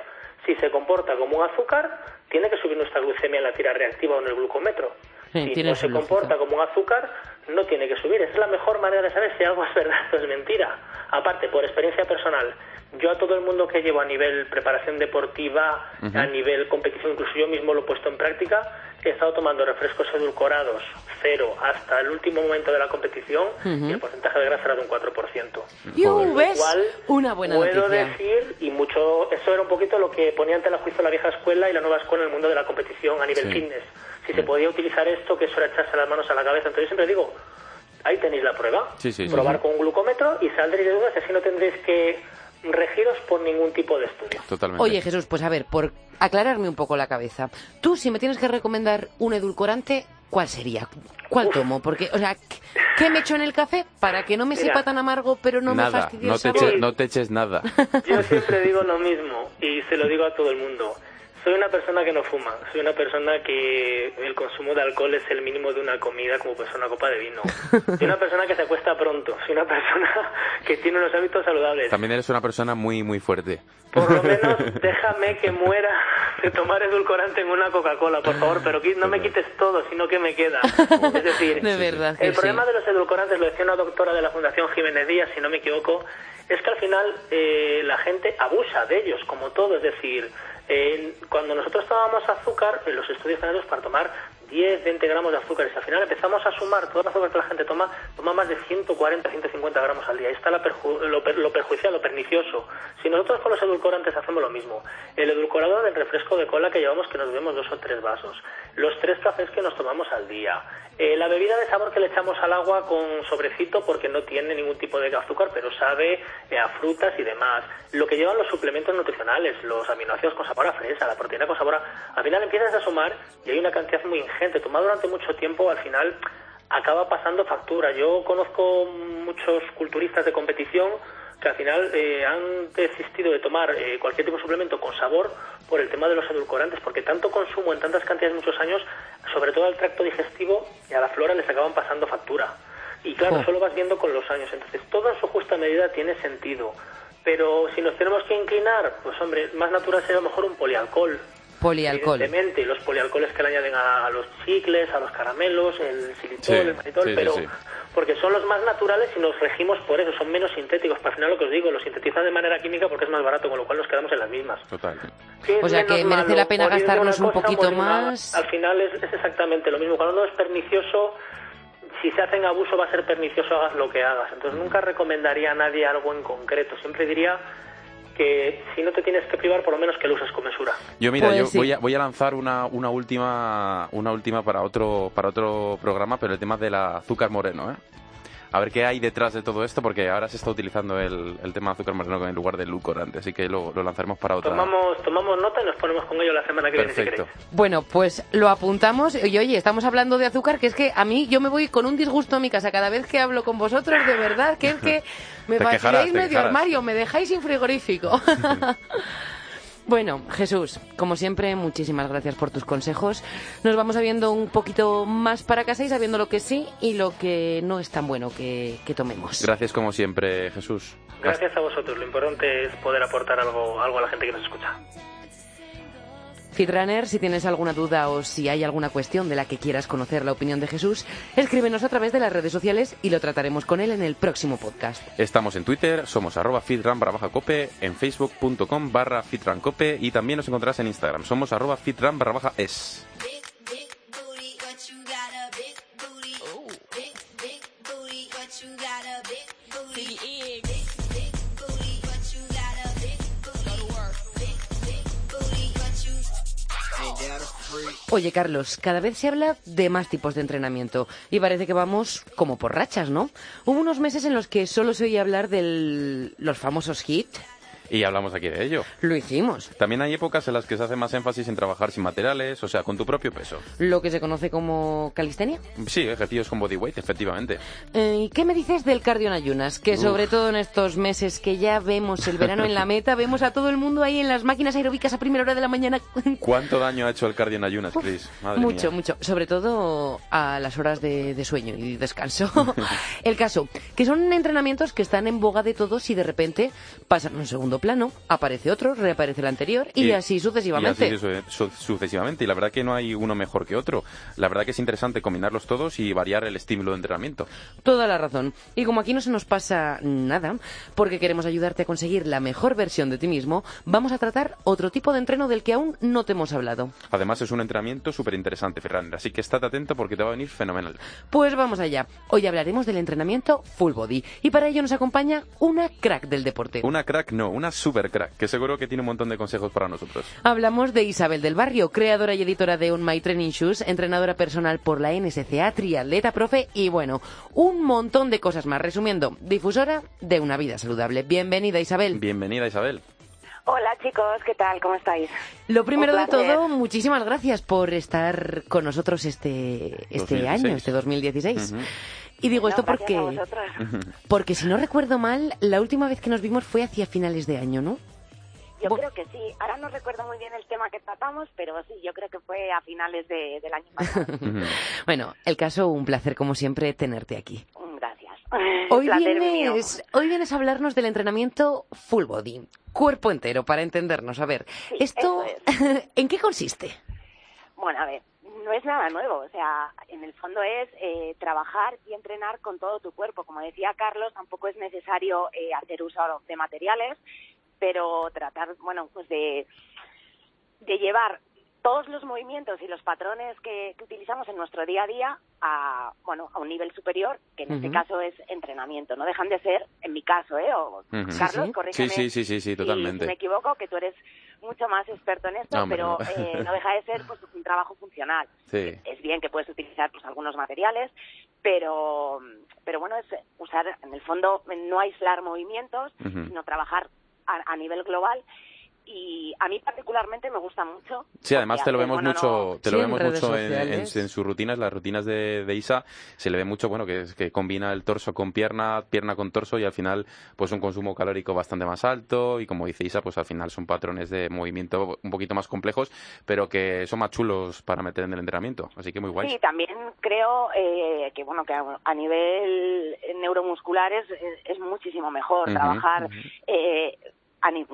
Si se comporta como un azúcar, tiene que subir nuestra glucemia en la tira reactiva o en el glucómetro. Sí, si no se comporta como un azúcar, no tiene que subir. Esa es la mejor manera de saber si algo es verdad o es mentira. Aparte, por experiencia personal, yo a todo el mundo que llevo a nivel preparación deportiva, a nivel competición, incluso yo mismo lo he puesto en práctica, he estado tomando refrescos edulcorados cero hasta el último momento de la competición y el porcentaje de grasa era de un 4%. Yu, Joder. ¿ves? Igual Una buena puedo noticia. decir, y mucho, eso era un poquito lo que ponía ante la juicio la vieja escuela y la nueva escuela en el mundo de la competición a nivel Sí. fitness. Si se podía utilizar esto, que eso era echarse las manos a la cabeza. Entonces yo siempre digo, ahí tenéis la prueba. Sí, sí, sí, Probar sí. con un glucómetro y saldréis de dudas así no tendréis que regiros por ningún tipo de estudio. Totalmente. Oye, Jesús, pues a ver, por aclararme un poco la cabeza. Tú, si me tienes que recomendar un edulcorante, ¿cuál sería? ¿Cuál tomo? Porque, o sea, ¿qué- ¿qué me echo en el café para que no me Mira. sepa tan amargo, pero no me nada, fastidie no te, eches, no te eches nada. Yo siempre digo lo mismo y se lo digo a todo el mundo. Soy una persona que no fuma, soy una persona que el consumo de alcohol es el mínimo de una comida como pues una copa de vino. Soy una persona que se acuesta pronto, soy una persona que tiene unos hábitos saludables. También eres una persona muy, muy fuerte. Por lo menos déjame que muera de tomar edulcorante en una Coca-Cola, por favor, pero no me quites todo, sino que me queda. Es decir, De verdad que el problema sí. de los edulcorantes, lo decía una doctora de la Fundación Jiménez Díaz, si no me equivoco, es que al final eh, la gente abusa de ellos, como todo. Es decir, eh, cuando nosotros tomábamos azúcar, los estudios hechos para tomar 10, 20 gramos de azúcar, y al final empezamos a sumar todo el azúcar que la gente toma, toma más de 140, 150 gramos al día. Ahí está la perju- lo, per- lo perjudicial, lo pernicioso. Si nosotros con los edulcorantes hacemos lo mismo, el edulcorado del refresco de cola que llevamos, que nos bebemos dos o tres vasos, los tres cafés que nos tomamos al día, eh, la bebida de sabor que le echamos al agua con sobrecito porque no tiene ningún tipo de azúcar, pero sabe eh, a frutas y demás, lo que llevan los suplementos nutricionales, los aminoácidos con sabor a fresa, la proteína con sabor a... Al final empiezas a sumar y hay una cantidad muy ingente. Tomado durante mucho tiempo, al final acaba pasando factura. Yo conozco muchos culturistas de competición que al final eh, han desistido de tomar eh, cualquier tipo de suplemento con sabor por el tema de los edulcorantes, porque tanto consumo en tantas cantidades muchos años, sobre todo al tracto digestivo y a la flora les acaban pasando factura. Y claro, Jo. eso lo vas viendo con los años. Entonces, todo en su justa medida tiene sentido. Pero si nos tenemos que inclinar, pues hombre, más natural sería a lo mejor un polialcohol. Polialcohol. Evidentemente, los polialcoholes que le añaden a, a los chicles, a los caramelos, el xilitol, Sí, el manitol, sí, pero sí. porque son los más naturales y nos regimos por eso, son menos sintéticos. Para al final lo que os digo, los sintetizan de manera química porque es más barato, con lo cual nos quedamos en las mismas. Total. ¿Qué es O sea que merece malo? la pena Morir gastarnos un poquito más. Al final es, es exactamente lo mismo. Cuando uno es pernicioso, si se hace en abuso va a ser pernicioso, hagas lo que hagas. Entonces nunca recomendaría a nadie algo en concreto. Siempre diría que si no te tienes que privar, por lo menos que lo uses con mesura. Yo mira, Pues yo sí. voy, a, voy a lanzar una, una última una última para otro para otro programa, pero el tema del azúcar moreno, ¿eh? A ver qué hay detrás de todo esto, porque ahora se está utilizando el, el tema de azúcar moreno en lugar del edulcorante, así que lo, lo lanzaremos para otra. Tomamos, tomamos nota y nos ponemos con ello la semana que viene, Perfecto. si. Bueno, pues lo apuntamos. Y oye, estamos hablando de azúcar, que es que a mí yo me voy con un disgusto a mi casa cada vez que hablo con vosotros, de verdad, que es que me te medio quejarás. armario, me dejáis sin frigorífico. Bueno, Jesús, como siempre, muchísimas gracias por tus consejos. Nos vamos sabiendo un poquito más para casa y sabiendo lo que sí y lo que no es tan bueno que, que tomemos. Gracias como siempre, Jesús. Gracias a vosotros. Lo importante es poder aportar algo, algo a la gente que nos escucha. Fitrunner, si tienes alguna duda o si hay alguna cuestión de la que quieras conocer la opinión de Jesús, escríbenos a través de las redes sociales y lo trataremos con él en el próximo podcast. Estamos en Twitter, somos arroba fitran barra cope, en facebook.com barra fitrancope y también nos encontrarás en Instagram, somos arroba fitran barra baja es. Oye, Carlos, cada vez se habla de más tipos de entrenamiento y parece que vamos como por rachas, ¿no? Hubo unos meses en los que solo se oía hablar de los famosos HIT, Y hablamos aquí de ello. lo hicimos. También hay épocas en las que se hace más énfasis en trabajar sin materiales, o sea, con tu propio peso. Lo que se conoce como calistenia. Sí, ejercicios con bodyweight, efectivamente. Eh, ¿Y qué me dices del cardio en ayunas? Que sobre todo en estos meses que ya vemos el verano en la meta, vemos a todo el mundo ahí en las máquinas aeróbicas a primera hora de la mañana. ¿Cuánto daño ha hecho el cardio en ayunas, Chris? Madre mucho, mía. mucho. Sobre todo a las horas de, de sueño y descanso. el caso, que son entrenamientos que están en boga de todos y de repente pasan un segundo plano, aparece otro, reaparece el anterior y, así sucesivamente. Y así su- su- sucesivamente. Y la verdad que no hay uno mejor que otro. La verdad que es interesante combinarlos todos y variar el estímulo de entrenamiento. Toda la razón. Y como aquí no se nos pasa nada, porque queremos ayudarte a conseguir la mejor versión de ti mismo, vamos a tratar otro tipo de entreno del que aún no te hemos hablado. Además es un entrenamiento súper interesante, Ferran. Así que estate atento porque te va a venir fenomenal. Pues vamos allá. Hoy hablaremos del entrenamiento full body. Y para ello nos acompaña una crack del deporte. Una crack, no, una super crack, que seguro que tiene un montón de consejos para nosotros. Hablamos de Isabel del Barrio, creadora y editora de On My Training Shoes, entrenadora personal por la NSCA, triatleta, profe y bueno, un montón de cosas más. Resumiendo, difusora de una vida saludable. Bienvenida Isabel. Bienvenida, Isabel. Hola chicos, ¿qué tal? ¿Cómo estáis? Lo primero Un de todo, muchísimas gracias por estar con nosotros este, este 2016. año, este 2016. Ujú. Y digo esto No, porque, porque si no recuerdo mal, la última vez que nos vimos fue hacia finales de año, ¿no? Yo Bo- creo que sí. Ahora no recuerdo muy bien el tema que tratamos, pero sí, yo creo que fue a finales de- del año pasado. Bueno, el caso, un placer como siempre tenerte aquí. Gracias. Hoy vienes, hoy vienes a hablarnos del entrenamiento full body, cuerpo entero, para entendernos. A ver, Sí, ¿esto en qué consiste? Bueno, a ver, no es nada nuevo. O sea, en el fondo es eh, trabajar y entrenar con todo tu cuerpo. Como decía Carlos, tampoco es necesario eh, hacer uso de materiales, pero tratar, bueno, pues de, de llevar todos los movimientos y los patrones que, que utilizamos en nuestro día a día a, bueno, a un nivel superior, que en este caso es entrenamiento. No dejan de ser, en mi caso, ¿eh? O, Ujú. Sí, Carlos, sí. corrígeme Sí, sí, sí, sí, sí, si- totalmente. Si me equivoco, que tú eres mucho más experto en esto, pero no. eh, no deja de ser pues, un trabajo funcional. Sí. Es bien que puedes utilizar pues, algunos materiales, pero, pero bueno, es usar, en el fondo, no aislar movimientos, sino trabajar a, a nivel global. Y a mí particularmente me gusta mucho. Sí, además te lo vemos bueno, mucho, no- te lo Sí, en vemos redes mucho en, en- en sus rutinas, las rutinas de, de Isa, se le ve mucho, bueno, que, es- que combina el torso con pierna, pierna con torso y al final, pues un consumo calórico bastante más alto y como dice Isa, pues al final son patrones de movimiento un poquito más complejos, pero que son más chulos para meter en el entrenamiento, así que muy guay. Sí, también creo eh, que bueno que a, nivel neuromuscular es, es, es muchísimo mejor trabajar ujú. eh, a ni-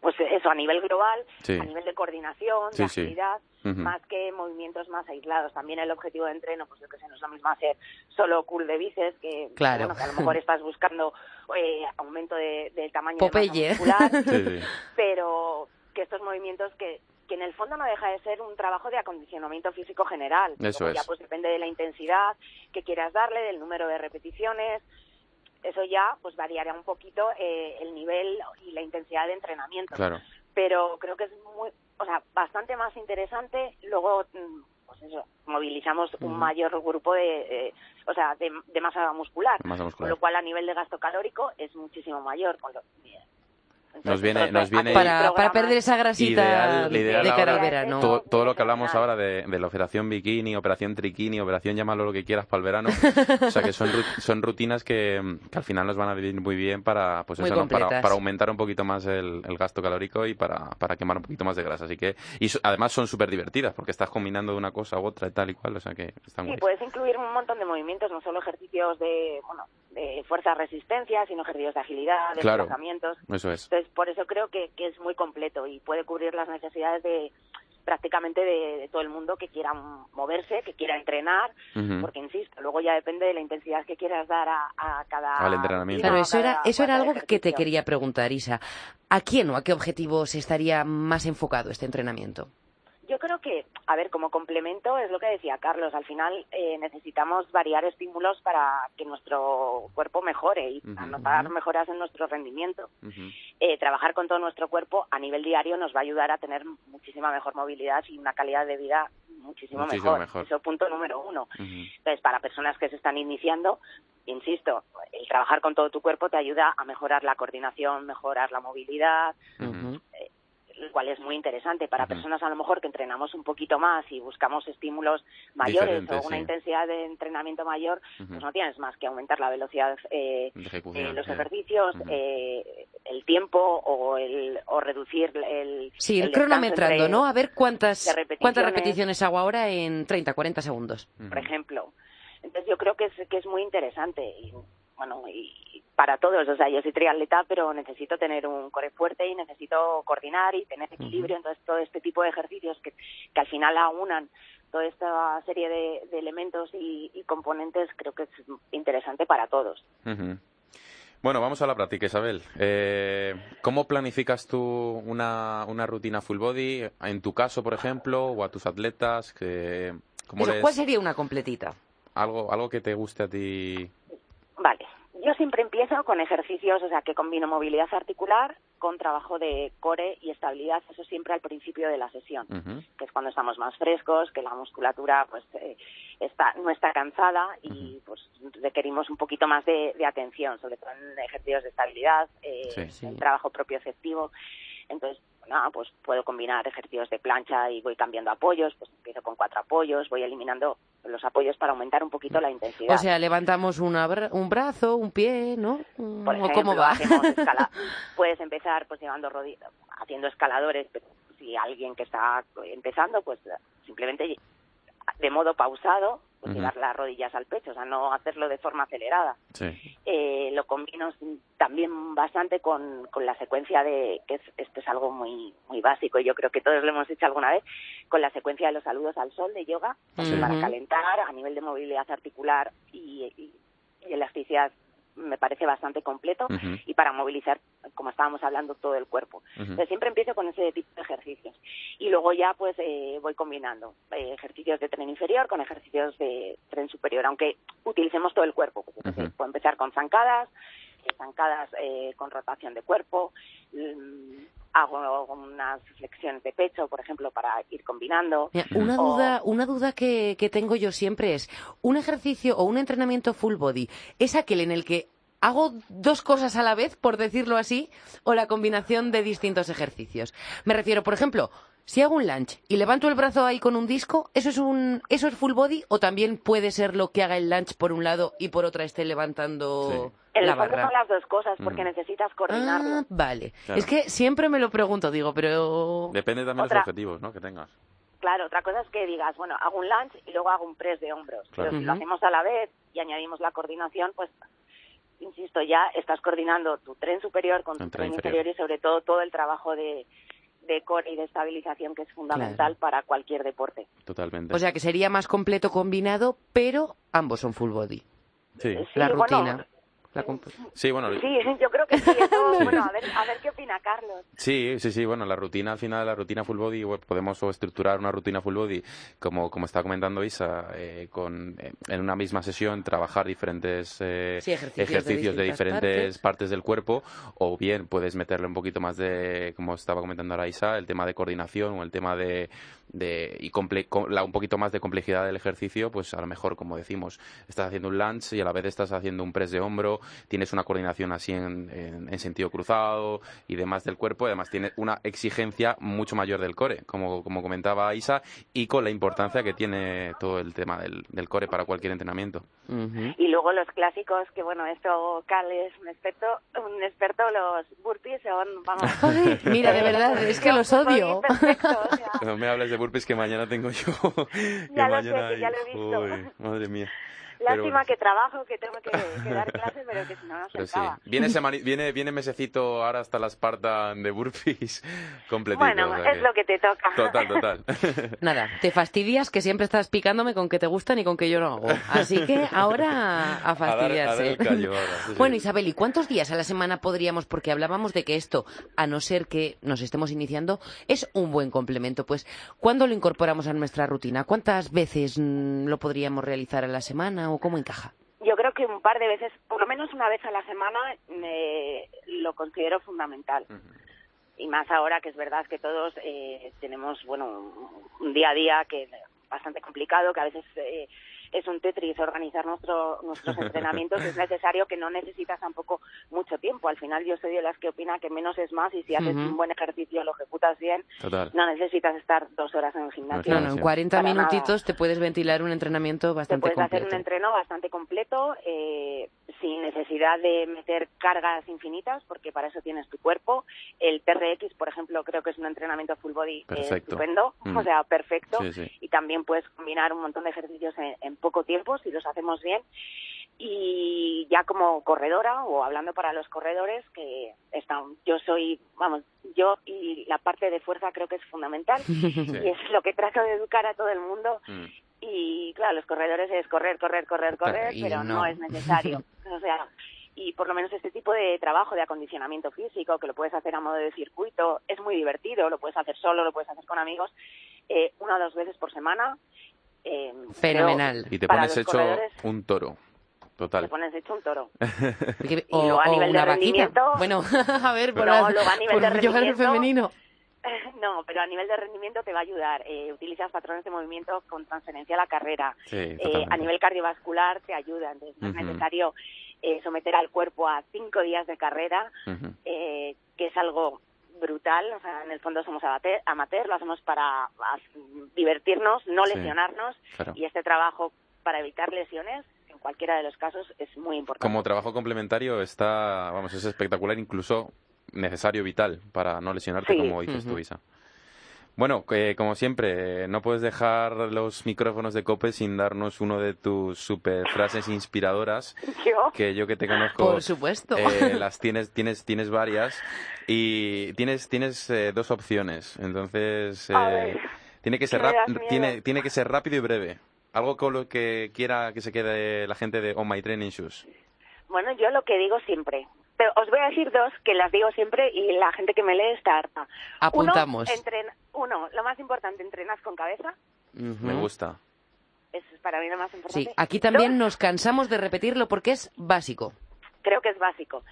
pues eso a nivel global, Sí. a nivel de coordinación, Sí, de sí. Ujú. más que movimientos más aislados. También el objetivo de entreno, pues yo que sé, no es lo mismo hacer solo curl de bíceps que, Claro. bueno, que a lo mejor estás buscando eh, aumento de, del tamaño de masa Popeye. muscular, Sí, sí. pero que estos movimientos que, que en el fondo no deja de ser un trabajo de acondicionamiento físico general. Eso Luego ya es. pues depende de la intensidad que quieras darle, del número de repeticiones. Eso ya pues variará un poquito eh, el nivel y la intensidad de entrenamiento. Claro. Pero creo que es muy, o sea, bastante más interesante. Luego, mm, pues eso, movilizamos un mayor grupo de, eh, o sea, de, de masa muscular. Masa Con muscular. lo cual a nivel de gasto calórico es muchísimo mayor. Con lo, Nos viene- nos viene- Para, para perder esa grasita Ideal- de cara al verano. Todo, todo lo que hablamos ahora de, de la operación bikini, operación triquini, operación llámalo lo que quieras para el verano. O sea que son, ru- son rutinas que, que al final nos van a venir muy bien para, pues Muy eso, ¿no? para, aumentar un poquito más el, el gasto calórico y para, para quemar un poquito más de grasa. Así que, y so- además son súper divertidas porque estás combinando de una cosa u otra y tal y cual. O sea que están Sí, guays. puedes incluir un montón de movimientos, no solo ejercicios de, bueno, de fuerza-resistencia, sino ejercicios de agilidad, de Claro. desplazamientos. Eso es. Entonces, por eso creo que, que es muy completo y puede cubrir las necesidades de prácticamente de, de todo el mundo que quiera moverse, que quiera entrenar, porque insisto, luego ya depende de la intensidad que quieras dar a, a cada Al entrenamiento. Claro, eso era, eso era algo que te quería preguntar, Isa. ¿A quién o a qué objetivos estaría más enfocado este entrenamiento? Yo creo que, a ver, como complemento es lo que decía Carlos, al final eh, necesitamos variar estímulos para que nuestro cuerpo mejore y Ujú. anotar mejoras en nuestro rendimiento. Eh, trabajar con todo nuestro cuerpo a nivel diario nos va a ayudar a tener muchísima mejor movilidad y una calidad de vida muchísimo, Muchísimo mejor. mejor. Eso es punto número uno. Entonces, para personas que se están iniciando, insisto, el trabajar con todo tu cuerpo te ayuda a mejorar la coordinación, mejorar la movilidad. Lo cual es muy interesante para personas a lo mejor que entrenamos un poquito más y buscamos estímulos mayores o una sí. intensidad de entrenamiento mayor, pues no tienes más que aumentar la velocidad eh, De eh, los ejercicios, eh, el tiempo o el o reducir el Sí, el, cronometrando, entre- ¿no? A ver cuántas, repeticiones. cuántas repeticiones hago ahora en 30, 40 segundos. Por ejemplo. Entonces yo creo que es, que es muy interesante y bueno, y para todos, o sea, yo soy triatleta, pero necesito tener un core fuerte y necesito coordinar y tener equilibrio, entonces todo este tipo de ejercicios que, que al final aunan toda esta serie de, de elementos y, y componentes creo que es interesante para todos. Ujú. Bueno, vamos a la práctica, Isabel. Eh, ¿Cómo planificas tú una, una rutina full body? En tu caso, por ejemplo, o a tus atletas, que, ¿cómo Eso, les- ¿Cuál sería una completita? algo, algo que te guste a ti? Vale, yo siempre empiezo con ejercicios, o sea, que combino movilidad articular con trabajo de core y estabilidad, eso siempre al principio de la sesión. Que es cuando estamos más frescos, que la musculatura pues eh, está no está cansada y pues requerimos un poquito más de, de atención, sobre todo en ejercicios de estabilidad, eh, Sí. Sí. en trabajo propioceptivo. Entonces, nada, pues puedo combinar ejercicios de plancha y voy cambiando apoyos, pues empiezo con cuatro apoyos, voy eliminando los apoyos para aumentar un poquito la intensidad. O sea, levantamos una bra- un brazo, un pie, ¿no? Por ¿O ejemplo, cómo va? puedes empezar pues llevando rodi- haciendo escaladores, pero si alguien que está empezando, pues simplemente de modo pausado, pues llevar las rodillas al pecho, o sea, no hacerlo de forma acelerada. Sí. Eh, lo combino también bastante con, con la secuencia de, que es, esto es algo muy muy básico y yo creo que todos lo hemos hecho alguna vez, con la secuencia de los saludos al sol de yoga, Sí. para calentar a nivel de movilidad articular y, y- y elasticidad me parece bastante completo y para movilizar, como estábamos hablando, todo el cuerpo. Entonces siempre empiezo con ese tipo de ejercicios y luego ya pues eh, voy combinando eh, ejercicios de tren inferior con ejercicios de tren superior, aunque utilicemos todo el cuerpo. Pues, puedo empezar con zancadas, zancadas eh, con rotación de cuerpo, mm, hago unas flexiones de pecho, por ejemplo, para ir combinando. Mira, una O- duda, una duda que, que tengo yo siempre es, ¿un ejercicio o un entrenamiento full body es aquel en el que hago dos cosas a la vez, por decirlo así, o la combinación de distintos ejercicios? Me refiero, por ejemplo, si hago un lunge y levanto el brazo ahí con un disco, ¿eso es un eso es full body o también puede ser lo que haga el lunge por un lado y por otra esté levantando En la el fondo barra? son las dos cosas porque Mm. necesitas coordinarlo. Ah, vale. Claro. Es que siempre me lo pregunto, digo, pero Depende también de los objetivos ¿no? que tengas. Claro, otra cosa es que digas, bueno, hago un lunge y luego hago un press de hombros. Claro. Pero si lo hacemos a la vez y añadimos la coordinación, pues, insisto, ya estás coordinando tu tren superior con tu El tren tren inferior. inferior. y sobre todo todo el trabajo de, de core y de estabilización que es fundamental Claro. para cualquier deporte. Totalmente. o sea que sería más completo combinado, pero ambos son full body. sí. Sí, la bueno, rutina. La Sí, bueno, Sí, yo creo que sí. Eso, Sí. Bueno, a ver, a ver qué opina Carlos. Sí, sí, sí, bueno, la rutina al final, la rutina full body, podemos o estructurar una rutina full body, como, como está comentando Isa, eh, con, eh, en una misma sesión trabajar diferentes eh, Sí, ejercicios de diferentes partes. del cuerpo, o bien puedes meterle un poquito más de, como estaba comentando ahora Isa, el tema de coordinación o el tema de, de y comple- con- la, un poquito más de complejidad del ejercicio, pues a lo mejor, como decimos, estás haciendo un lunge y a la vez estás haciendo un press de hombro, tienes una coordinación así en, en- en sentido cruzado y demás del cuerpo, y además tiene una exigencia mucho mayor del core, como, como comentaba Isa, y con la importancia que tiene todo el tema del, del core para cualquier entrenamiento. Y luego los clásicos, que bueno, esto Cal es un experto, un experto, los burpees son, vamos... Ay, mira, de verdad, es que los odio. Perfecto, o sea, No me hables de burpees que mañana tengo yo. que Ya lo sé, mañana que ya lo he visto. Uy, madre mía. Lástima que trabajo, que tengo que, que dar clases, pero que si no, no Pero sí. Viene, semani- viene, viene mesecito ahora hasta la Spartan de burpees completito. Bueno, o sea es lo que te toca. Total, total. Nada, te fastidias que siempre estás picándome con que te gustan y con que yo no hago. Así que ahora a A dar- a dar fastidiarse. el callo ahora, sí, sí. Bueno, Isabel, ¿y cuántos días a la semana podríamos? Porque hablábamos de que esto, a no ser que nos estemos iniciando, es un buen complemento. Pues, ¿cuándo lo incorporamos a nuestra rutina? ¿Cuántas veces mm, lo podríamos realizar a la semana o cómo encaja? Yo creo que un par de veces, por lo menos una vez a la semana, me- lo considero fundamental. Y más ahora que es verdad que todos eh, tenemos, bueno, un día a día que es bastante complicado, que a veces eh, es un tetris organizar nuestro, nuestros entrenamientos. es necesario que no necesitas tampoco mucho tiempo. Al final yo soy de las que opina que menos es más y si haces Ujú. un buen ejercicio, lo ejecutas bien, Total. no necesitas estar dos horas en el gimnasio. No, no, en sí. 40 Para nada. minutitos te puedes ventilar un entrenamiento Te bastante puedes hacer completo. un entreno bastante completo, eh, sin necesidad de meter cargas infinitas, porque para eso tienes tu cuerpo. El TRX, por ejemplo, creo que es un entrenamiento full body eh, Perfecto. estupendo, Mm. o sea, perfecto. Sí, sí. Y también puedes combinar un montón de ejercicios en, en poco tiempo, si los hacemos bien. Y ya como corredora, o hablando para los corredores, que están, yo soy, vamos, yo y la parte de fuerza creo que es fundamental. Y es lo que trato de educar a todo el mundo. Mm. Y claro, los corredores es correr, correr, correr, correr, y pero no. no. es necesario. o sea, y por lo menos este tipo de trabajo de acondicionamiento físico, que lo puedes hacer a modo de circuito, es muy divertido, lo puedes hacer solo, lo puedes hacer con amigos, eh, una o dos veces por semana. Eh, Fenomenal. creo, Y te pones hecho un toro. te Total. pones hecho un toro. Porque- Y luego a nivel de una vaquita. rendimiento- Bueno, a ver, por, No, la- a nivel por de el rendimiento- femenino. No, pero a nivel de rendimiento te va a ayudar. Eh, utilizas patrones de movimiento con transferencia a la carrera. Sí, Eh, a nivel cardiovascular te ayuda. Entonces, no es necesario eh, someter al cuerpo a cinco días de carrera, eh, que es algo brutal. O sea, en el fondo somos amateur, amateur lo hacemos para divertirnos, no Sí, lesionarnos. claro. Y este trabajo para evitar lesiones, en cualquiera de los casos, es muy importante. Como trabajo complementario está, vamos, es espectacular, incluso necesario, vital, para no lesionarte, Sí. como dices tú, Ujú. Isa. Bueno, eh, como siempre, eh, no puedes dejar los micrófonos de Cope sin darnos uno de tus super frases inspiradoras, Yo, que yo que te conozco, Por supuesto. eh, las tienes, tienes, tienes varias y tienes, tienes eh, dos opciones. Entonces, eh, tiene que ser rap- tiene, tiene que ser rápido y breve. Algo con lo que quiera que se quede la gente de On My Training Shoes. Bueno, yo lo que digo siempre. Pero os voy a decir dos que las digo siempre y la gente que me lee está harta. Apuntamos. Uno, entren- uno, lo más importante, entrenas con cabeza. Me gusta. Eso es para mí lo más importante. Sí, aquí también Dos, nos cansamos de repetirlo porque es básico. Creo que es básico.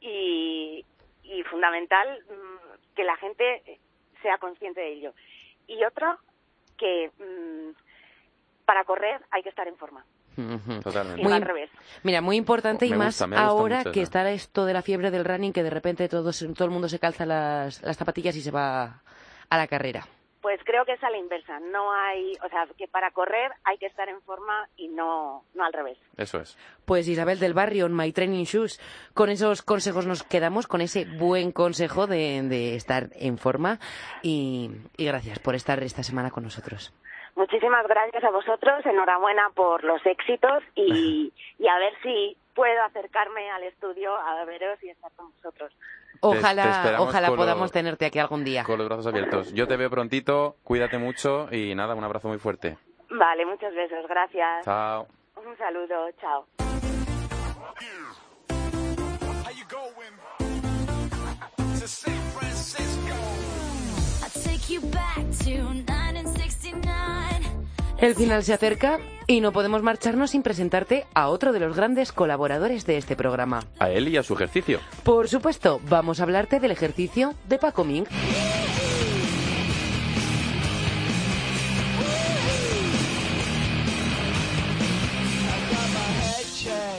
Y, y fundamental mm, que la gente sea consciente de ello. Y otro, que mm, para correr hay que estar en forma. Totalmente. Muy al revés. Mira, muy importante y Me más gusta, ahora mucho que está esto de la fiebre del running, que de repente todos, todo el mundo se calza las, las zapatillas y se va a la carrera. Pues creo que es a la inversa. No hay, o sea, que para correr hay que estar en forma y no, no al revés. Eso es. Pues Isabel del Barrio, en My Training Shoes, con esos consejos nos quedamos, con ese buen consejo de, de estar en forma y, y gracias por estar esta semana con nosotros. Muchísimas gracias a vosotros, enhorabuena por los éxitos y, y a ver si puedo acercarme al estudio a veros y estar con vosotros. te Ojalá, ojalá podamos los- tenerte aquí algún día. Con los brazos abiertos. Yo te veo prontito, cuídate mucho y nada, un abrazo muy fuerte. Vale, muchos besos, gracias. Chao. Un saludo, chao. El final se acerca y no podemos marcharnos sin presentarte a otro de los grandes colaboradores de este programa. A él y a su ejercicio. Por supuesto, vamos a hablarte del ejercicio de Paco Ming.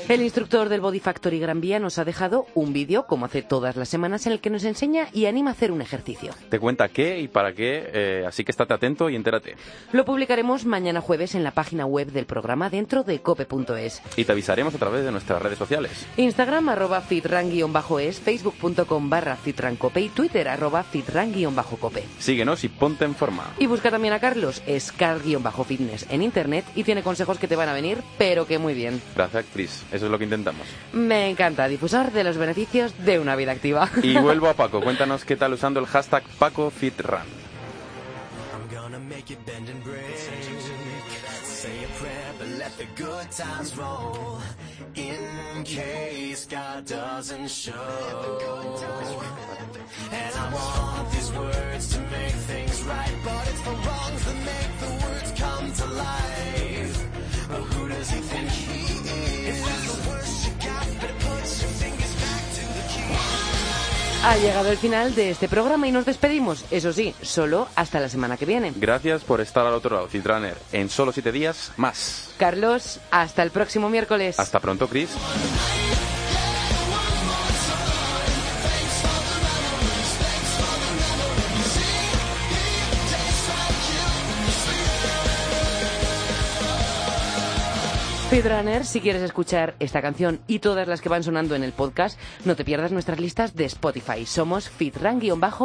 El instructor del Body Factory Gran Vía nos ha dejado un vídeo, como hace todas las semanas, en el que nos enseña y anima a hacer un ejercicio. Te cuenta qué y para qué, eh, así que estate atento y entérate. Lo publicaremos mañana jueves en la página web del programa dentro de cope.es. Y te avisaremos a través de nuestras redes sociales. Instagram arroba fitran-es, facebook.com barra fitrancope y twitter arroba fitran-cope. Síguenos y ponte en forma. Y busca también a Carlos, es car-fitness en internet y tiene consejos que te van a venir, pero que muy bien. Gracias, Chris. Eso es lo que intentamos. Me encanta difusar de los beneficios de una vida activa. Y vuelvo a Paco. Cuéntanos qué tal usando el hashtag PacoFitRun. Ha llegado el final de este programa y nos despedimos, eso sí, solo hasta la semana que viene. Gracias por estar al otro lado, Fitrunner. En solo siete días, más. Carlos, hasta el próximo miércoles. Hasta pronto, Chris. Speedrunner, si quieres escuchar esta canción y todas las que van sonando en el podcast, no te pierdas nuestras listas de Spotify. Somos balls.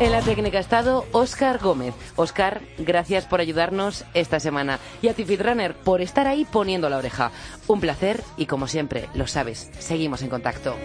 En la técnica ha estado Oscar Gómez. Oscar, gracias por ayudarnos esta semana. Y a ti, Fitrunner, por estar ahí poniendo la oreja. Un placer y como siempre, lo sabes, seguimos en contacto.